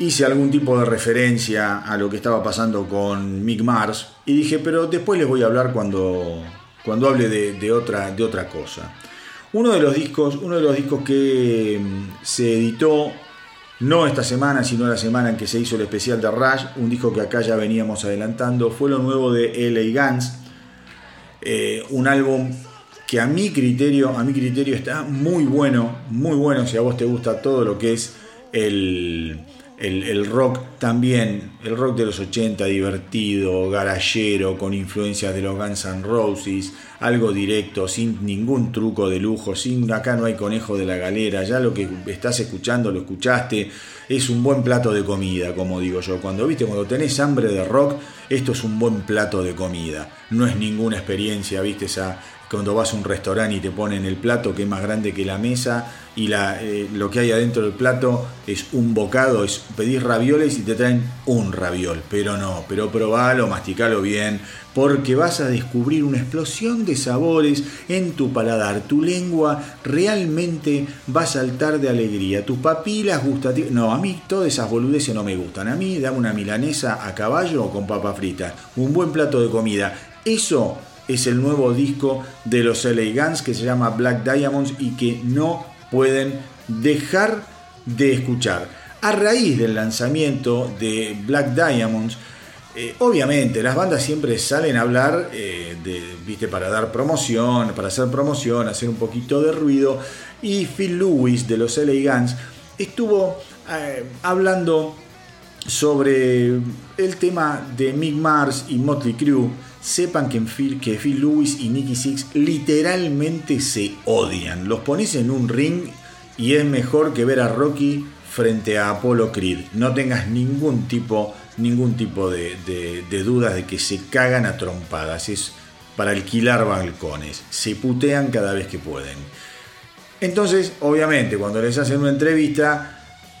hice algún tipo de referencia a lo que estaba pasando con Mick Mars y dije, pero después les voy a hablar cuando, cuando hable de, otra, de otra cosa. Uno de los discos, uno de los discos que mm, se editó no esta semana, sino la semana en que se hizo el especial de Rush, un disco que acá ya veníamos adelantando, fue lo nuevo de LA Guns eh, un álbum que a mi criterio, a mi criterio está muy bueno, muy bueno si a vos te gusta todo lo que es el, el, rock también, el rock de los 80 divertido, garallero, con influencias de los Guns N' Roses, algo directo, sin ningún truco de lujo, sin acá no hay conejo de la galera, ya lo que estás escuchando lo escuchaste, es un buen plato de comida, como digo yo. Cuando viste, cuando tenés hambre de rock, esto es un buen plato de comida. No es ninguna experiencia, viste, esa cuando vas a un restaurante y te ponen el plato que es más grande que la mesa y eh, lo que hay adentro del plato es un bocado, es pedís ravioles y te traen un raviol, pero no, pero probalo, masticalo bien, porque vas a descubrir una explosión de sabores en tu paladar, tu lengua realmente va a saltar de alegría, tus papilas gustativas, no, a mí todas esas boludeces no me gustan, a mí dame una milanesa a caballo o con papa frita, un buen plato de comida, eso es el nuevo disco de los LA Guns que se llama Black Diamonds y que no pueden dejar de escuchar. A raíz del lanzamiento de Black Diamonds, eh, obviamente las bandas siempre salen a hablar eh, de, viste, para dar promoción, para hacer promoción, hacer un poquito de ruido. Y Phil Lewis de los LA Guns estuvo eh, hablando sobre el tema de Mick Mars y Motley Crue sepan que, Phil, que Phil Lewis y Nicky Six literalmente se odian. Los pones en un ring y es mejor que ver a Rocky frente a Apollo Creed. No tengas ningún tipo, ningún tipo de, de dudas de que se cagan a trompadas. Es para alquilar balcones. Se putean cada vez que pueden. Entonces, obviamente, cuando les hacen una entrevista,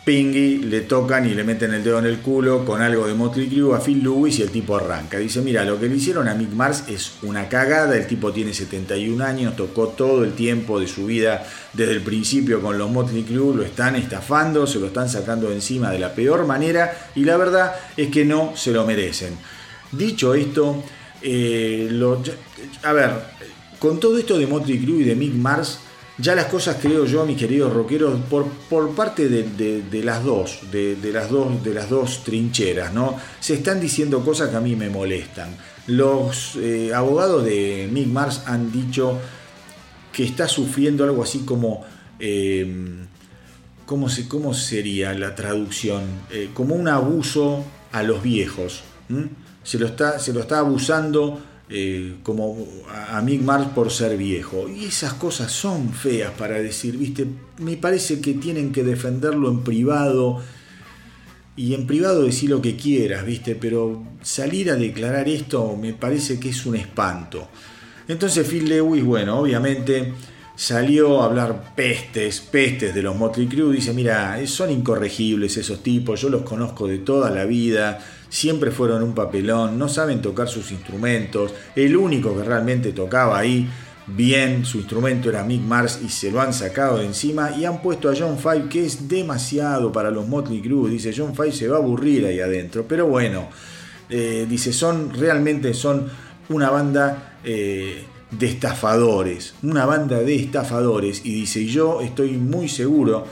Pingy le tocan y le meten el dedo en el culo con algo de Motley Crue a Phil Lewis y el tipo arranca. Dice, mira, lo que le hicieron a Mick Mars es una cagada, el tipo tiene 71 años, tocó todo el tiempo de su vida desde el principio con los Motley Crue, lo están estafando, se lo están sacando encima de la peor manera y la verdad es que no se lo merecen. Dicho esto, eh, a ver, con todo esto de Motley Crue y de Mick Mars, ya las cosas, creo yo, mis queridos rockeros, por, por parte de, las dos, de, las dos, de las dos trincheras, ¿no? Se están diciendo cosas que a mí me molestan. Los eh, abogados de Mick Mars han dicho que está sufriendo algo así como. Em, ¿cómo, se, ¿Cómo sería la traducción? Eh, como un abuso a los viejos. Se, lo está, se lo está abusando eh, como a Mick Mars por ser viejo. Y esas cosas son feas para decir, ¿viste? Me parece que tienen que defenderlo en privado. Y en privado decir lo que quieras, ¿viste? Pero salir a declarar esto me parece que es un espanto. Entonces Phil Lewis, bueno, obviamente salió a hablar pestes, pestes de los Motley Crue. Dice, mira, son incorregibles esos tipos, yo los conozco de toda la vida siempre fueron un papelón, no saben tocar sus instrumentos. El único que realmente tocaba ahí bien su instrumento era Mick Mars y se lo han sacado de encima y han puesto a John Five que es demasiado para los Motley Crue. Dice John Five se va a aburrir ahí adentro, pero bueno, eh, dice son realmente son una banda eh, de estafadores, una banda de estafadores y dice yo estoy muy seguro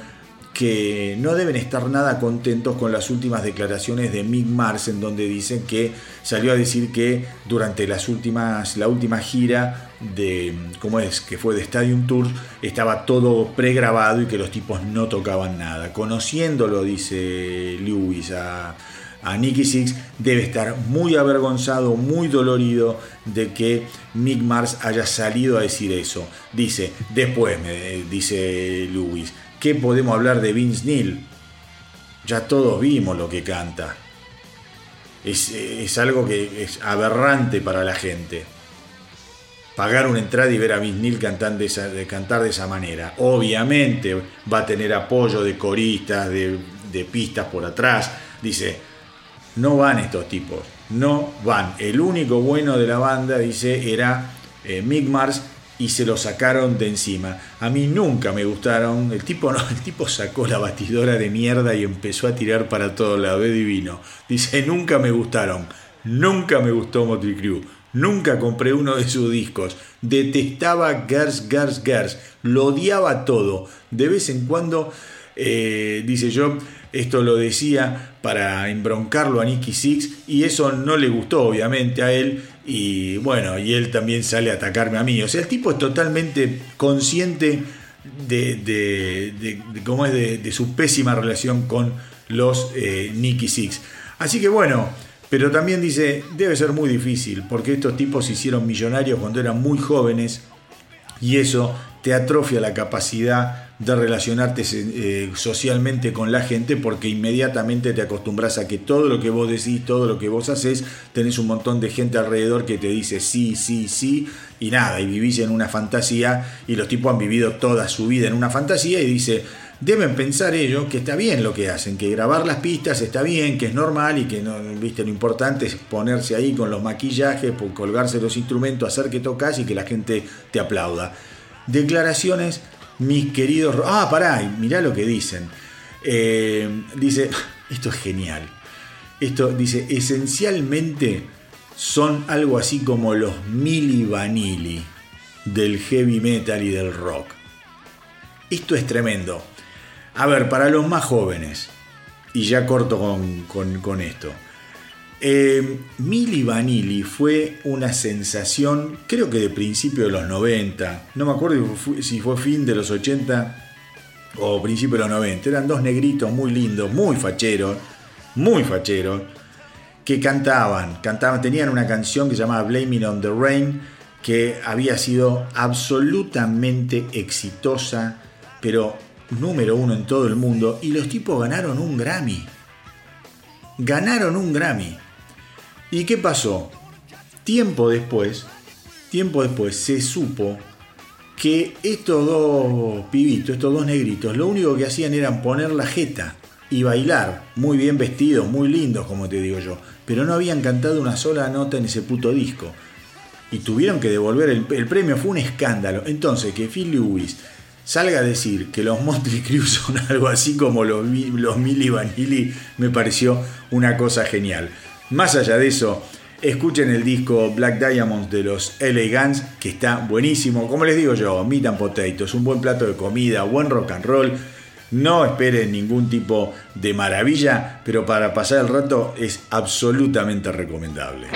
que no deben estar nada contentos con las últimas declaraciones de Mick Mars, en donde dicen que salió a decir que durante las últimas, la última gira de, ¿cómo es? Que fue de Stadium Tour, estaba todo pregrabado y que los tipos no tocaban nada. Conociéndolo, dice Lewis, a, a Nicky Six, debe estar muy avergonzado, muy dolorido de que Mick Mars haya salido a decir eso. Dice, después, dice Lewis, ¿Qué podemos hablar de Vince Neil? Ya todos vimos lo que canta. Es, algo que es aberrante para la gente. Pagar una entrada y ver a Vince Neil cantar de, esa, manera. Obviamente va a tener apoyo de coristas, de, de pistas por atrás. Dice, no van estos tipos, no van. El único bueno de la banda, dice, era eh, Mick Mars y se lo sacaron de encima. A mí nunca me gustaron. El tipo, no, el tipo sacó la batidora de mierda y empezó a tirar para todo lado. de divino. Dice, nunca me gustaron. Nunca me gustó Motley Crue. Nunca compré uno de sus discos. Detestaba Gers, Gers, Gers. Lo odiaba todo. De vez en cuando, eh, dice yo, esto lo decía para embroncarlo a Nicky Six y eso no le gustó obviamente a él y bueno, y él también sale a atacarme a mí. O sea, el tipo es totalmente consciente de, cómo es de, su pésima relación con los eh, Nicky Six. Así que bueno, pero también dice, debe ser muy difícil, porque estos tipos se hicieron millonarios cuando eran muy jóvenes y eso te atrofia la capacidad de relacionarte eh, socialmente con la gente porque inmediatamente te acostumbras a que todo lo que vos decís, todo lo que vos haces, tenés un montón de gente alrededor que te dice sí, sí, sí y nada, y vivís en una fantasía y los tipos han vivido toda su vida en una fantasía y dice, deben pensar ellos que está bien lo que hacen, que grabar las pistas está bien, que es normal y que no, viste, lo importante es ponerse ahí con los maquillajes, colgarse los instrumentos, hacer que tocas y que la gente te aplauda. Declaraciones mis queridos... Ah, pará, mirá lo que dicen. Eh, dice, esto es genial. Esto dice, esencialmente son algo así como los Mili Vanilli del heavy metal y del rock. Esto es tremendo. A ver, para los más jóvenes, y ya corto con, con esto. Eh, Vanilli fue una sensación, creo que de principio de los 90, no me acuerdo si fue fin de los 80 o principio de los 90, eran dos negritos muy lindos, muy facheros, muy facheros, que cantaban, cantaban, tenían una canción que se llamaba Blaming on the Rain, que había sido absolutamente exitosa, pero número uno en todo el mundo, y los tipos ganaron un Grammy. Ganaron un Grammy. ¿Y qué pasó? Tiempo después, tiempo después se supo que estos dos pibitos, estos dos negritos, lo único que hacían era poner la jeta y bailar, muy bien vestidos, muy lindos, como te digo yo, pero no habían cantado una sola nota en ese puto disco. Y tuvieron que devolver el, premio, fue un escándalo. Entonces, que Phil Lewis salga a decir que los Motley Crue son algo así como los, los Milli Vanilli, me pareció una cosa genial. Más allá de eso, escuchen el disco Black Diamonds de los LA Guns, que está buenísimo. Como les digo yo, meat and potatoes, un buen plato de comida, buen rock and roll. No esperen ningún tipo de maravilla, pero para pasar el rato es absolutamente recomendable.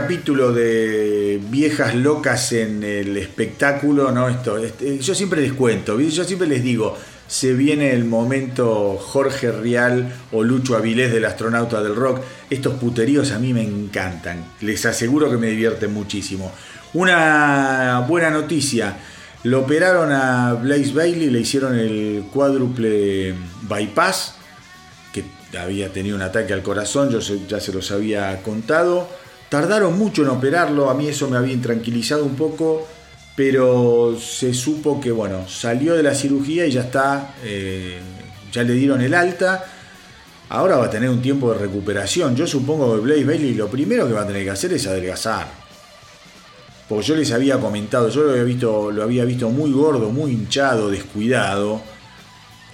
Capítulo de viejas locas en el espectáculo, ¿no? Esto, este, yo siempre les cuento, yo siempre les digo, se viene el momento Jorge Rial o Lucho Avilés del astronauta del rock. Estos puteríos a mí me encantan, les aseguro que me divierten muchísimo. Una buena noticia, lo operaron a Blaze Bailey, le hicieron el cuádruple bypass había tenido un ataque al corazón, yo ya se los había contado. Tardaron mucho en operarlo, a mí eso me había intranquilizado un poco, pero se supo que bueno, salió de la cirugía y ya está, eh, ya le dieron el alta. Ahora va a tener un tiempo de recuperación. Yo supongo que Blaze Bailey lo primero que va a tener que hacer es adelgazar. Porque yo les había comentado, yo lo había visto, lo había visto muy gordo, muy hinchado, descuidado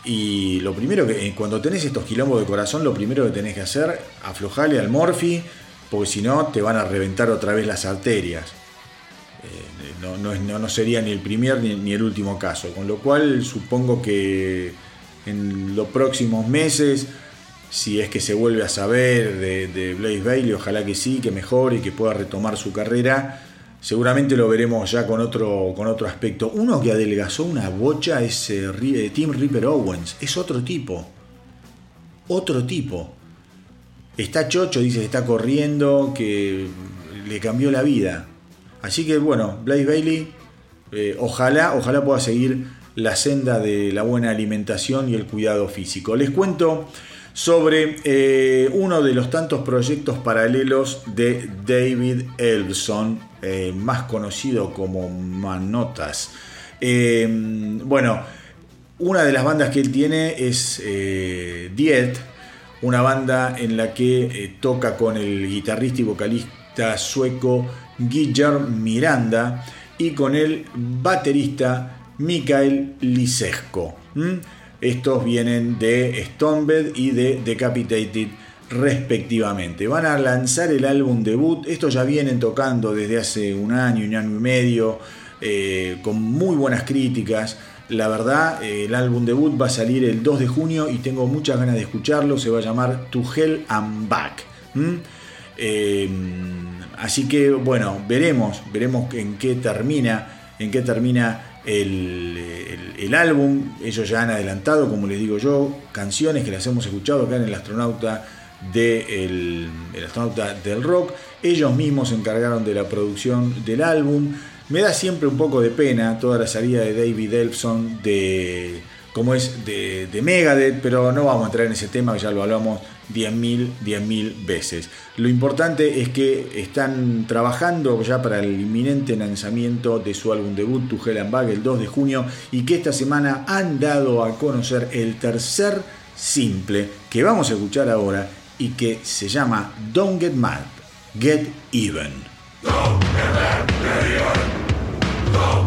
y lo primero que, eh, cuando tenés estos quilombos de corazón, lo primero que tenés que hacer, aflojarle al morfi, porque si no, te van a reventar otra vez las arterias. Eh, no, no, sería ni el primer ni, el último caso. Con lo cual, supongo que en los próximos meses, si es que se vuelve a saber de, de Blaze Bailey, ojalá que sí, que mejore y que pueda retomar su carrera seguramente lo veremos ya con otro, con otro aspecto. Uno que adelgazó una bocha es eh, eh, Tim Ripper Owens, es otro tipo, otro tipo. Está chocho, dice que está corriendo, que le cambió la vida. Así que bueno, Blaze Bailey, eh, ojalá, ojalá pueda seguir la senda de la buena alimentación y el cuidado físico. Les cuento sobre eh, uno de los tantos proyectos paralelos de David Elson, eh, más conocido como Manotas. Bueno, una de las bandas que él tiene es Diet, una banda en la que toca con el guitarrista y vocalista sueco Guillermo Miranda y con el baterista Mikael Lisesco. Estos vienen de Stonebed y de Decapitated respectivamente. Van a lanzar el álbum debut. Estos ya vienen tocando desde hace un año, un año y medio, eh, con muy buenas críticas. La verdad, eh, el álbum debut va a salir el 2 de junio y tengo muchas ganas de escucharlo. Se va a llamar To Hell and Back. Eh, así que bueno, veremos, veremos en qué termina, en qué termina el, álbum. Ellos ya han adelantado, como les digo yo, canciones que las hemos escuchado acá en el astronauta, de el, astronauta del rock. Ellos mismos se encargaron de la producción del álbum. Me da siempre un poco de pena toda la salida de David Elfson de como es de, de Megadeth, pero no vamos a entrar en ese tema, ya lo hablamos 10.000, 10.000 veces. Lo importante es que están trabajando ya para el inminente lanzamiento de su álbum debut, Tu Hell Bag, el 2 de junio, y que esta semana han dado a conocer el tercer simple que vamos a escuchar ahora y que se llama Don't Get Mad, Get Even. Wasting my time You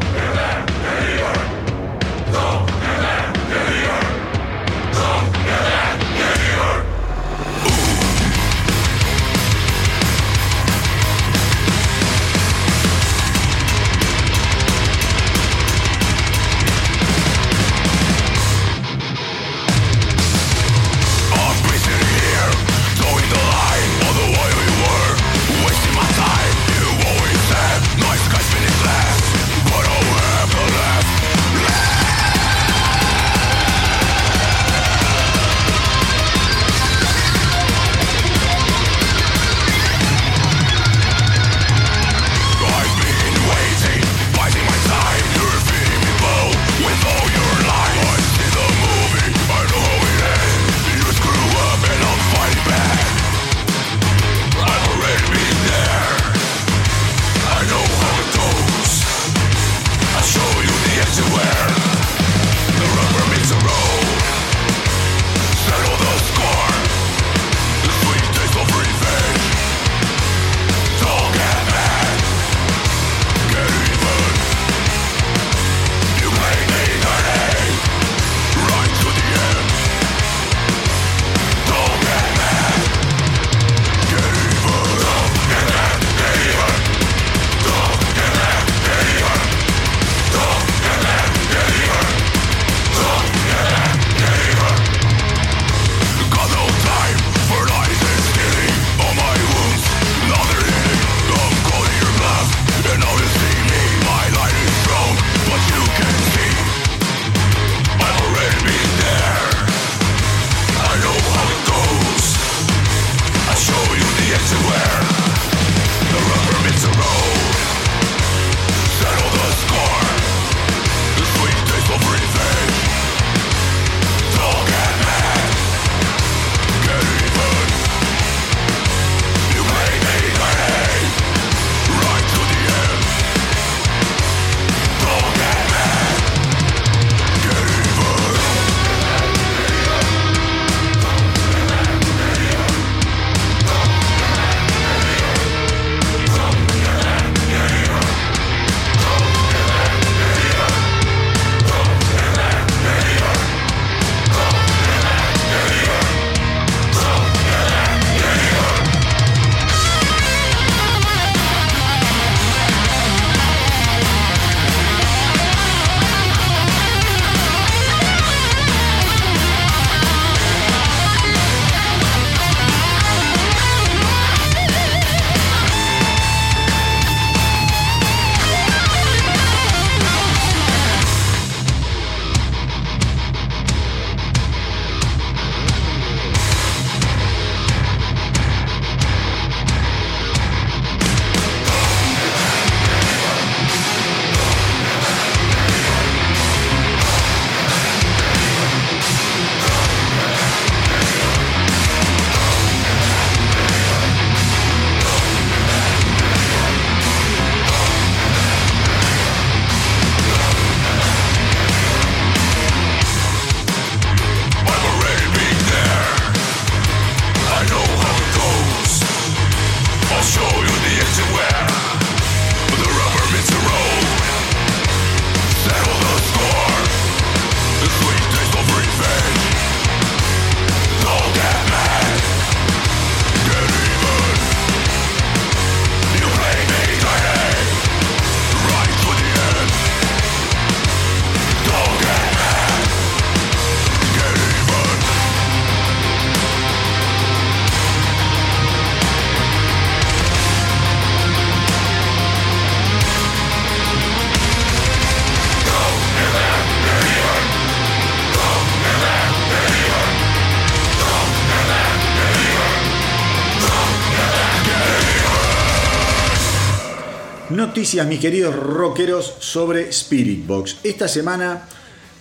noticias, mis queridos rockeros, sobre Spirit Box. Esta semana,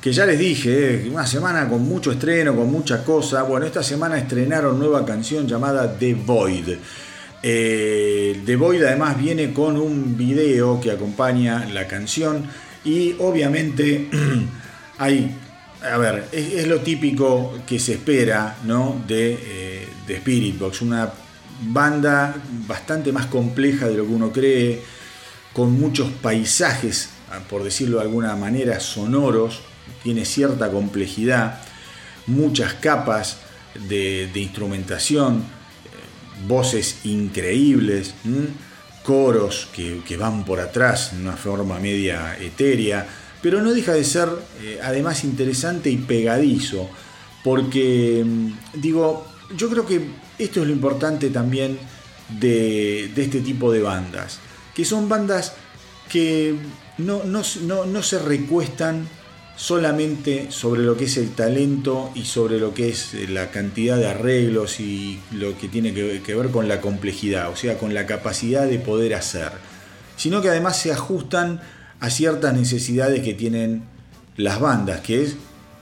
que ya les dije, eh, una semana con mucho estreno, con mucha cosa. Bueno, esta semana estrenaron nueva canción llamada The Void. Eh, The Void además viene con un video que acompaña la canción y obviamente hay, a ver, es, lo típico que se espera ¿no? de, eh, de Spirit Box, una banda bastante más compleja de lo que uno cree, con muchos paisajes, por decirlo de alguna manera, sonoros, tiene cierta complejidad, muchas capas de, instrumentación, eh, voces increíbles, coros que, van por atrás una forma media etérea, pero no deja de ser eh, además interesante y pegadizo, porque mm, digo, yo creo que esto es lo importante también de, este tipo de bandas, que son bandas que no, no, se recuestan solamente sobre lo que es el talento y sobre lo que es la cantidad de arreglos y lo que tiene que, ver con la complejidad, o sea, con la capacidad de poder hacer, sino que además se ajustan a ciertas necesidades que tienen las bandas, que es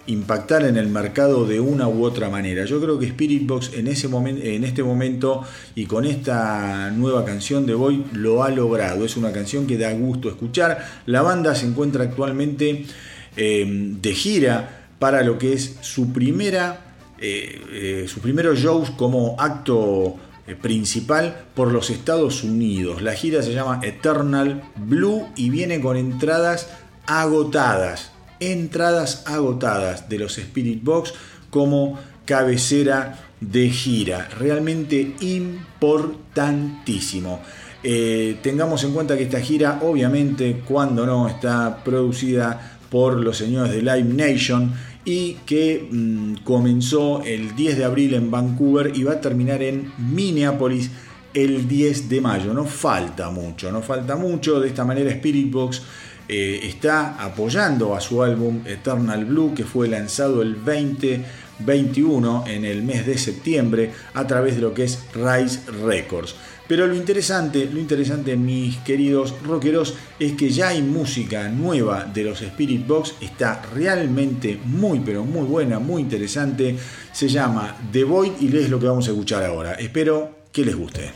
impactar en el mercado de una u otra manera. Yo creo que Spirit Box en, ese en este momento y con esta nueva canción de Boy lo ha logrado. Es una canción que da gusto escuchar. La banda se encuentra actualmente em, de gira para lo que es su primera, eh, eh, primeros shows como acto eh, principal por los Estados Unidos. La gira se llama Eternal Blue y viene con entradas agotadas entradas agotadas de los Spirit Box como cabecera de gira. Realmente importantísimo. Eh, tengamos en cuenta que esta gira, obviamente, cuando no, está producida por los señores de Live Nation y que mm, comenzó el 10 de abril en Vancouver y va a terminar en Minneapolis el 10 de mayo. No falta mucho, no falta mucho. De esta manera Spirit Box eh, está apoyando a su álbum Eternal Blue que fue lanzado el 2021 en el mes de septiembre a través de lo que es Rise Records. Pero lo interesante, lo interesante, mis queridos rockeros, es que ya hay música nueva de los Spirit Box. Está realmente muy, pero muy buena, muy interesante. Se llama The Void y es lo que vamos a escuchar ahora. Espero que les guste.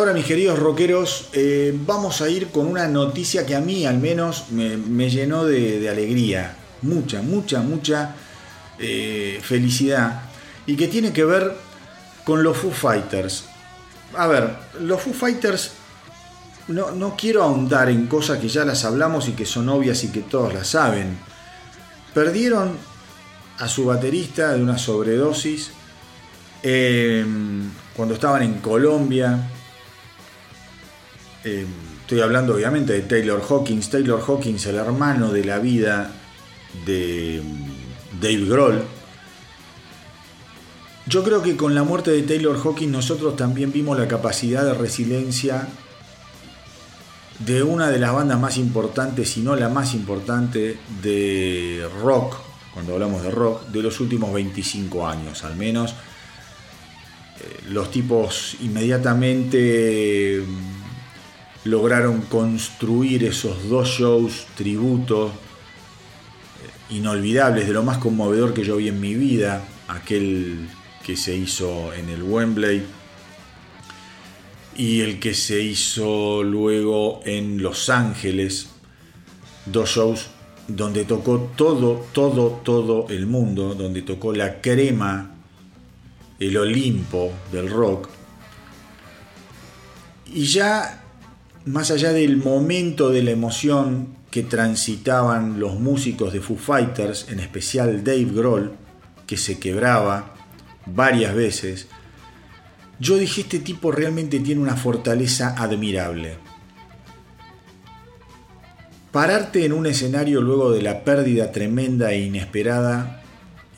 Ahora, mis queridos rockeros, eh, vamos a ir con una noticia que a mí al menos me, llenó de, alegría. Mucha, mucha, mucha eh, felicidad. Y que tiene que ver con los Foo Fighters. A ver, los Foo Fighters no, no, quiero ahondar en cosas que ya las hablamos y que son obvias y que todos las saben. Perdieron a su baterista de una sobredosis eh, cuando estaban en Colombia. Eh, estoy hablando obviamente de Taylor Hawkins. Taylor Hawkins, el hermano de la vida de Dave Grohl. Yo creo que con la muerte de Taylor Hawkins nosotros también vimos la capacidad de resiliencia de una de las bandas más importantes, si no la más importante, de rock, cuando hablamos de rock, de los últimos 25 años al menos. Eh, los tipos inmediatamente mm, lograron construir esos dos shows tributos eh, inolvidables, de lo más conmovedor que yo vi en mi vida, aquel que se hizo en el Wembley y el que se hizo luego en Los Ángeles, dos shows donde tocó todo, todo, todo el mundo, donde tocó la crema el Olimpo del rock. Y ya, más allá del momento de la emoción que transitaban los músicos de Foo Fighters, en especial Dave Grohl, que se quebraba varias veces, yo dije, este tipo realmente tiene una fortaleza admirable. Pararte en un escenario luego de la pérdida tremenda e inesperada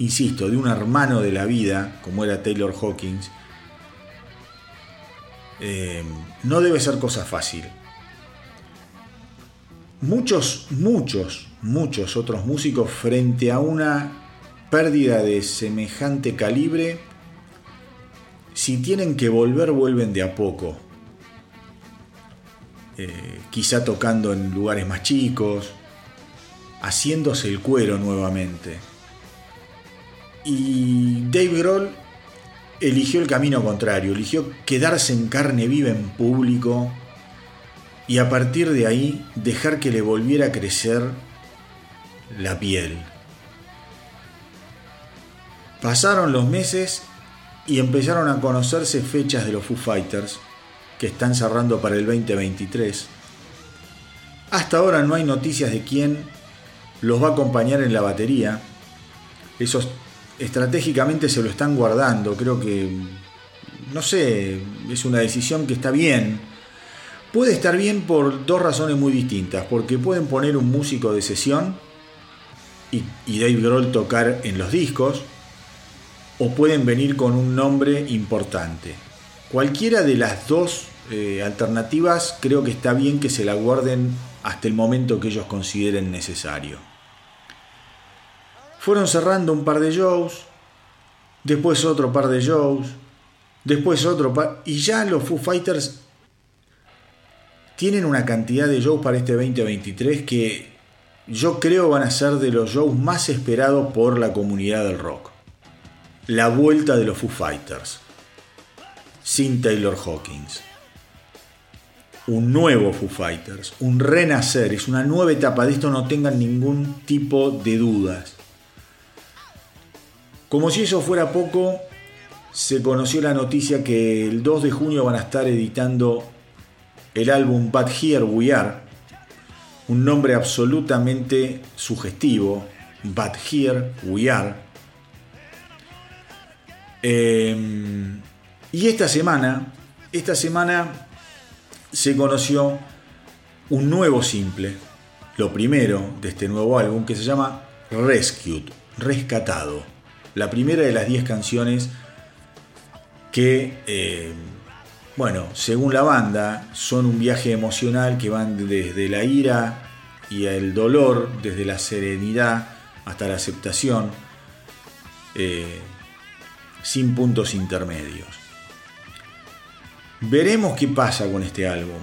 insisto, de un hermano de la vida, como era Taylor Hawkins, eh, no debe ser cosa fácil. Muchos, muchos, muchos otros músicos frente a una pérdida de semejante calibre, si tienen que volver, vuelven de a poco. Eh, quizá tocando en lugares más chicos, haciéndose el cuero nuevamente. Y Dave Grohl eligió el camino contrario, eligió quedarse en carne viva en público y a partir de ahí dejar que le volviera a crecer la piel. Pasaron los meses y empezaron a conocerse fechas de los Foo Fighters que están cerrando para el 2023. Hasta ahora no hay noticias de quién los va a acompañar en la batería. Esos estratégicamente se lo están guardando. Creo que, no sé, es una decisión que está bien. Puede estar bien por dos razones muy distintas. Porque pueden poner un músico de sesión y, Dave Grohl tocar en los discos. O pueden venir con un nombre importante. Cualquiera de las dos eh, alternativas creo que está bien que se la guarden hasta el momento que ellos consideren necesario. Fueron cerrando un par de shows, después otro par de shows, después otro par... Y ya los Foo Fighters tienen una cantidad de shows para este 2023 que yo creo van a ser de los shows más esperados por la comunidad del rock. La vuelta de los Foo Fighters. Sin Taylor Hawkins. Un nuevo Foo Fighters. Un renacer. Es una nueva etapa. De esto no tengan ningún tipo de dudas. Como si eso fuera poco, se conoció la noticia que el 2 de junio van a estar editando el álbum But Here We Are, un nombre absolutamente sugestivo, But Here We Are. Em, y esta semana, esta semana se conoció un nuevo simple, lo primero de este nuevo álbum que se llama Rescued, rescatado la primera de las 10 canciones que, eh, bueno, según la banda, son un viaje emocional que van desde la ira y el dolor, desde la serenidad hasta la aceptación, eh, sin puntos intermedios. Veremos qué pasa con este álbum.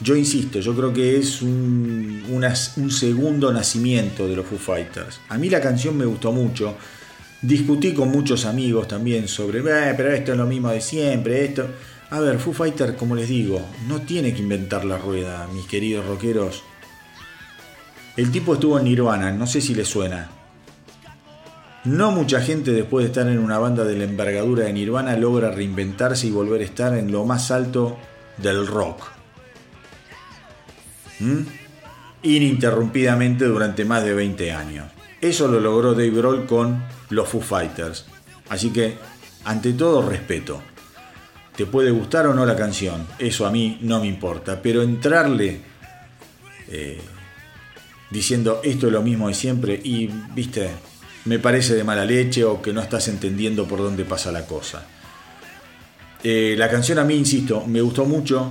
Yo insisto, yo creo que es un, un segundo nacimiento de los Foo Fighters. A mí la canción me gustó mucho Discutí con muchos amigos también sobre, eh, pero esto es lo mismo de siempre, esto. A ver, Foo Fighter, como les digo, no tiene que inventar la rueda, mis queridos rockeros. El tipo estuvo en Nirvana, no sé si le suena. No mucha gente después de estar en una banda de la envergadura de Nirvana logra reinventarse y volver a estar en lo más alto del rock. ¿Mm? Ininterrumpidamente durante más de 20 años. Eso lo logró Dave Grohl con los Foo Fighters. Así que, ante todo, respeto. Te puede gustar o no la canción, eso a mí no me importa, pero entrarle eh, diciendo esto es lo mismo de siempre y, viste, me parece de mala leche o que no estás entendiendo por dónde pasa la cosa. Eh, la canción a mí, insisto, me gustó mucho.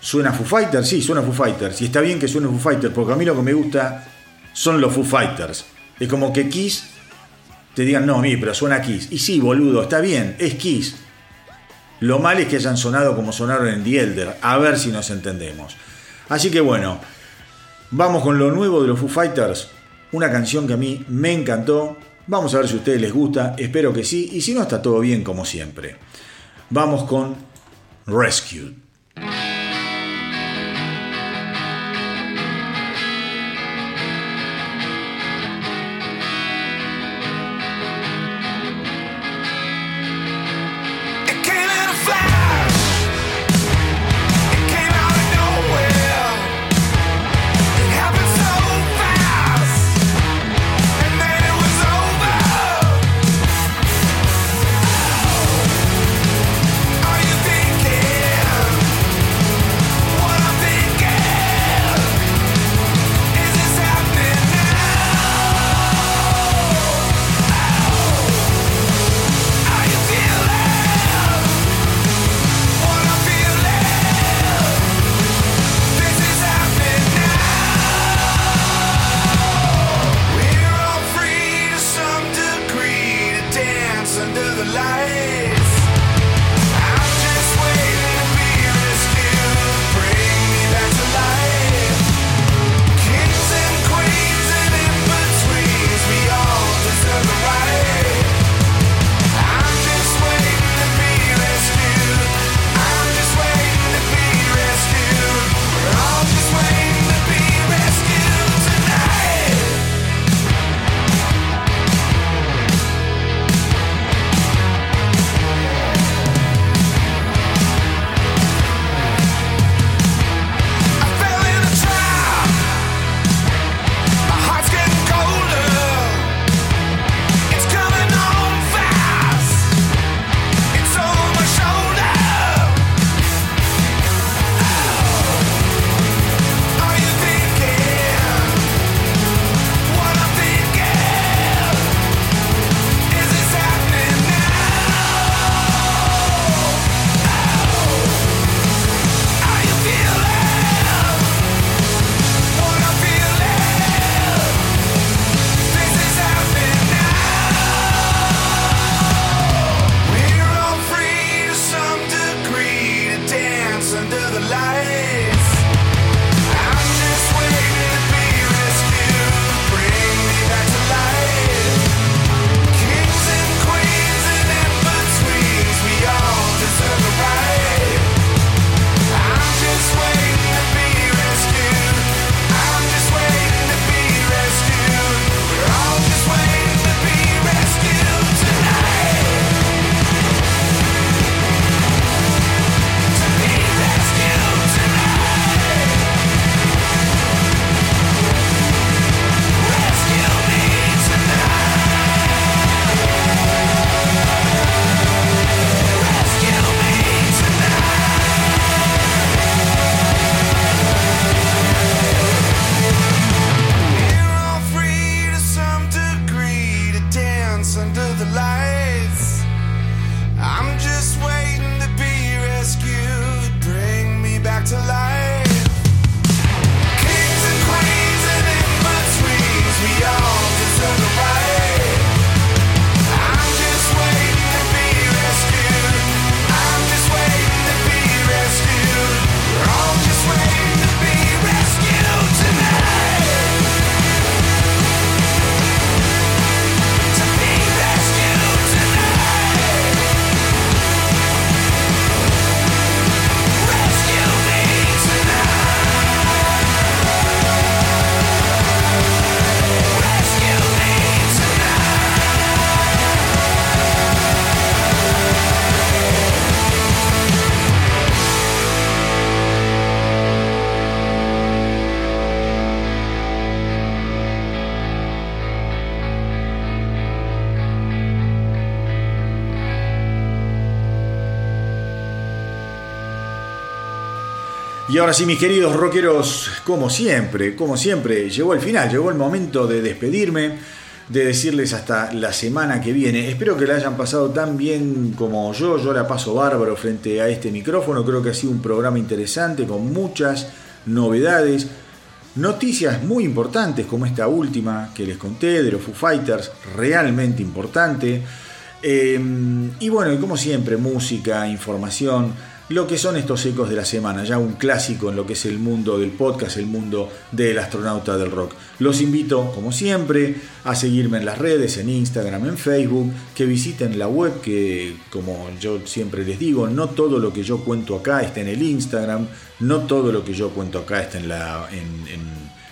¿Suena Foo Fighters? Sí, suena Foo Fighters. Y está bien que suene Foo Fighters, porque a mí lo que me gusta son los Foo Fighters. Es como que Kiss te digan, no, mí, pero suena Kiss. Y sí, boludo, está bien, es Kiss. Lo mal es que hayan sonado como sonaron en The Elder. A ver si nos entendemos. Así que bueno, vamos con lo nuevo de los Foo Fighters. Una canción que a mí me encantó. Vamos a ver si a ustedes les gusta. Espero que sí. Y si no, está todo bien como siempre. Vamos con Rescue. Y ahora sí, mis queridos rockeros, como siempre, como siempre, llegó el final, llegó el momento de despedirme, de decirles hasta la semana que viene. Espero que la hayan pasado tan bien como yo, yo la paso bárbaro frente a este micrófono, creo que ha sido un programa interesante con muchas novedades, noticias muy importantes como esta última que les conté de los Foo Fighters, realmente importante. Eh, y bueno, como siempre, música, información lo que son estos ecos de la semana, ya un clásico en lo que es el mundo del podcast, el mundo del astronauta del rock. Los invito, como siempre, a seguirme en las redes, en Instagram, en Facebook, que visiten la web, que como yo siempre les digo, no todo lo que yo cuento acá está en el Instagram, no todo lo que yo cuento acá está en la...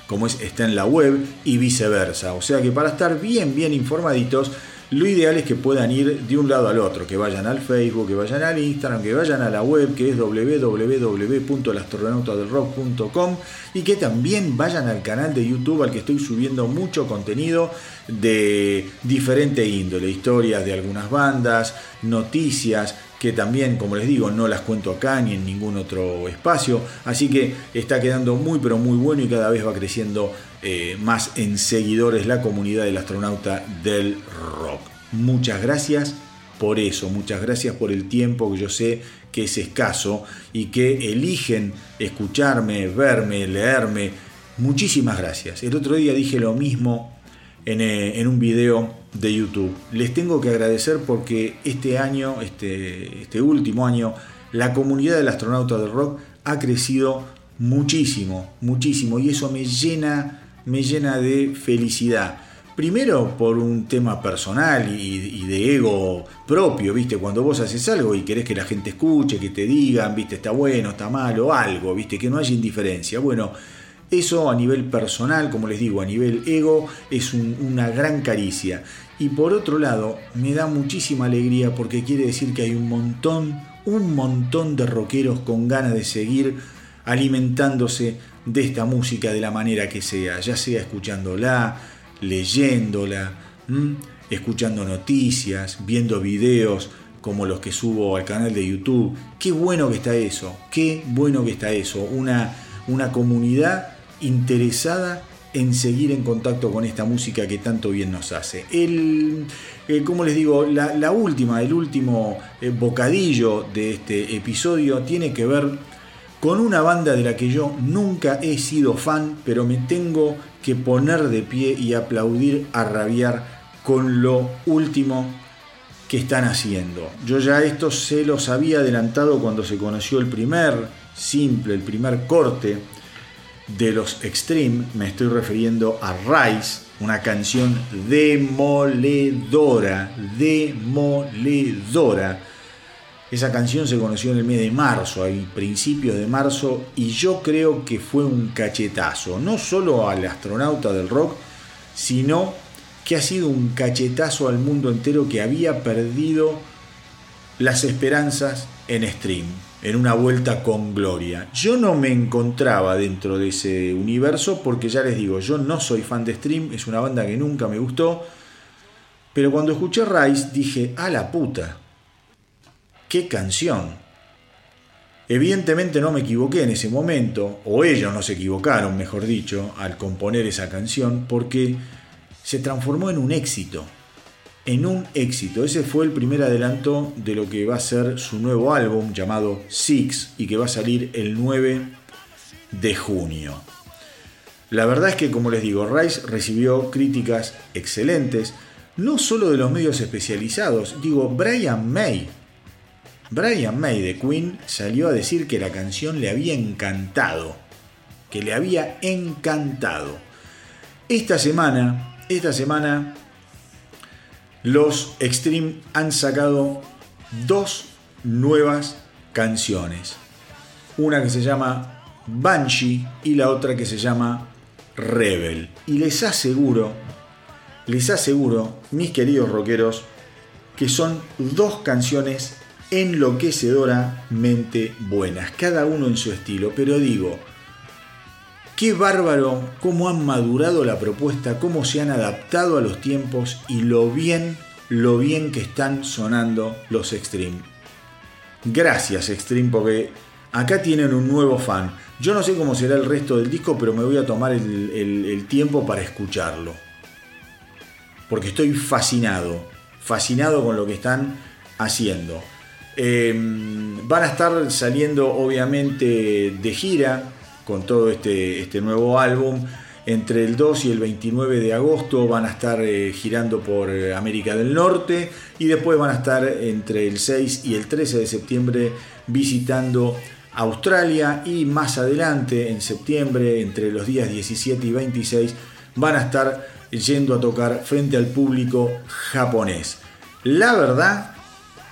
como es, está en la web y viceversa. O sea que para estar bien, bien informaditos, lo ideal es que puedan ir de un lado al otro, que vayan al Facebook, que vayan al Instagram, que vayan a la web que es www.elastronautadelrock.com y que también vayan al canal de YouTube al que estoy subiendo mucho contenido de diferente índole, historias de algunas bandas, noticias, que también, como les digo, no las cuento acá ni en ningún otro espacio. Así que está quedando muy, pero muy bueno y cada vez va creciendo eh, más en seguidores la comunidad del astronauta del rock. Muchas gracias por eso, muchas gracias por el tiempo que yo sé que es escaso y que eligen escucharme, verme, leerme. Muchísimas gracias. El otro día dije lo mismo en, eh, en un video de YouTube. Les tengo que agradecer porque este año, este, este último año, la comunidad del astronauta del rock ha crecido muchísimo, muchísimo y eso me llena, me llena de felicidad. Primero por un tema personal y, de ego propio, ¿viste? Cuando vos haces algo y querés que la gente escuche, que te digan, ¿viste? Está bueno, está malo, algo, ¿viste? Que no haya indiferencia. Bueno, eso a nivel personal, como les digo, a nivel ego, es una gran caricia. Y por otro lado, me da muchísima alegría porque quiere decir que hay un montón, un montón de rockeros con ganas de seguir alimentándose de esta música de la manera que sea, ya sea escuchándola, leyéndola, escuchando noticias, viendo videos como los que subo al canal de YouTube. Qué bueno que está eso, qué bueno que está eso, una, una comunidad interesada en seguir en contacto con esta música que tanto bien nos hace. El, eh, como les digo, la, última, el último eh, bocadillo de este episodio tiene que ver con una banda de la que yo nunca he sido fan, pero me tengo que poner de pie y aplaudir a rabiar con lo último que están haciendo. Yo ya esto se los había adelantado cuando se conoció el primer simple, el primer corte de los Extreme, me estoy refiriendo a Rise, una canción demoledora, demoledora. Esa canción se conoció en el mes de marzo, a principios de marzo, y yo creo que fue un cachetazo, no solo al astronauta del rock, sino que ha sido un cachetazo al mundo entero que había perdido las esperanzas en stream en una vuelta con gloria. Yo no me encontraba dentro de ese universo porque ya les digo, yo no soy fan de Stream, es una banda que nunca me gustó, pero cuando escuché Rise dije, a la puta, qué canción. Evidentemente no me equivoqué en ese momento, o ellos no se equivocaron, mejor dicho, al componer esa canción, porque se transformó en un éxito en un éxito. Ese fue el primer adelanto de lo que va a ser su nuevo álbum llamado Six y que va a salir el 9 de junio. La verdad es que, como les digo, Rice recibió críticas excelentes, no solo de los medios especializados, digo, Brian May. Brian May de Queen salió a decir que la canción le había encantado, que le había encantado. Esta semana, esta semana los Extreme han sacado dos nuevas canciones. Una que se llama Banshee y la otra que se llama Rebel. Y les aseguro, les aseguro, mis queridos rockeros, que son dos canciones enloquecedoramente buenas, cada uno en su estilo, pero digo, Qué bárbaro cómo han madurado la propuesta, cómo se han adaptado a los tiempos y lo bien, lo bien que están sonando los Extreme. Gracias Extreme porque acá tienen un nuevo fan. Yo no sé cómo será el resto del disco, pero me voy a tomar el, tiempo para escucharlo. Porque estoy fascinado, fascinado con lo que están haciendo. Em, van a estar saliendo obviamente de gira con todo este, este nuevo álbum. Entre el 2 y el 29 de agosto van a estar eh, girando por América del Norte y después van a estar entre el 6 y el 13 de septiembre visitando Australia y más adelante en septiembre entre los días 17 y 26 van a estar yendo a tocar frente al público japonés. La verdad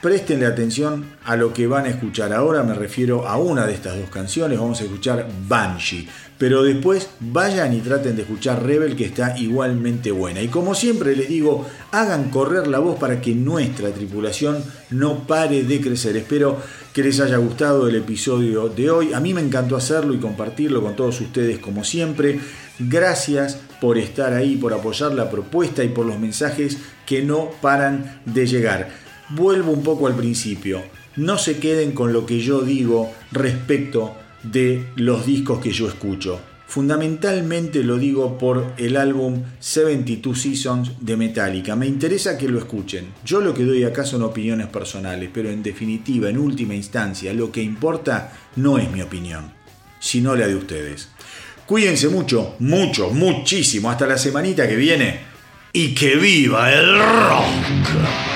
Prestenle atención a lo que van a escuchar. Ahora me refiero a una de estas dos canciones. Vamos a escuchar Banshee. Pero después vayan y traten de escuchar Rebel que está igualmente buena. Y como siempre les digo, hagan correr la voz para que nuestra tripulación no pare de crecer. Espero que les haya gustado el episodio de hoy. A mí me encantó hacerlo y compartirlo con todos ustedes como siempre. Gracias por estar ahí, por apoyar la propuesta y por los mensajes que no paran de llegar vuelvo un poco al principio. No se queden con lo que yo digo respecto de los discos que yo escucho. Fundamentalmente lo digo por el álbum 72 Seasons de Metallica. Me interesa que lo escuchen. Yo lo que doy acá son opiniones personales, pero en definitiva, en última instancia, lo que importa no es mi opinión, sino la de ustedes. Cuídense mucho, mucho, muchísimo. Hasta la semanita que viene. Y que viva el rock.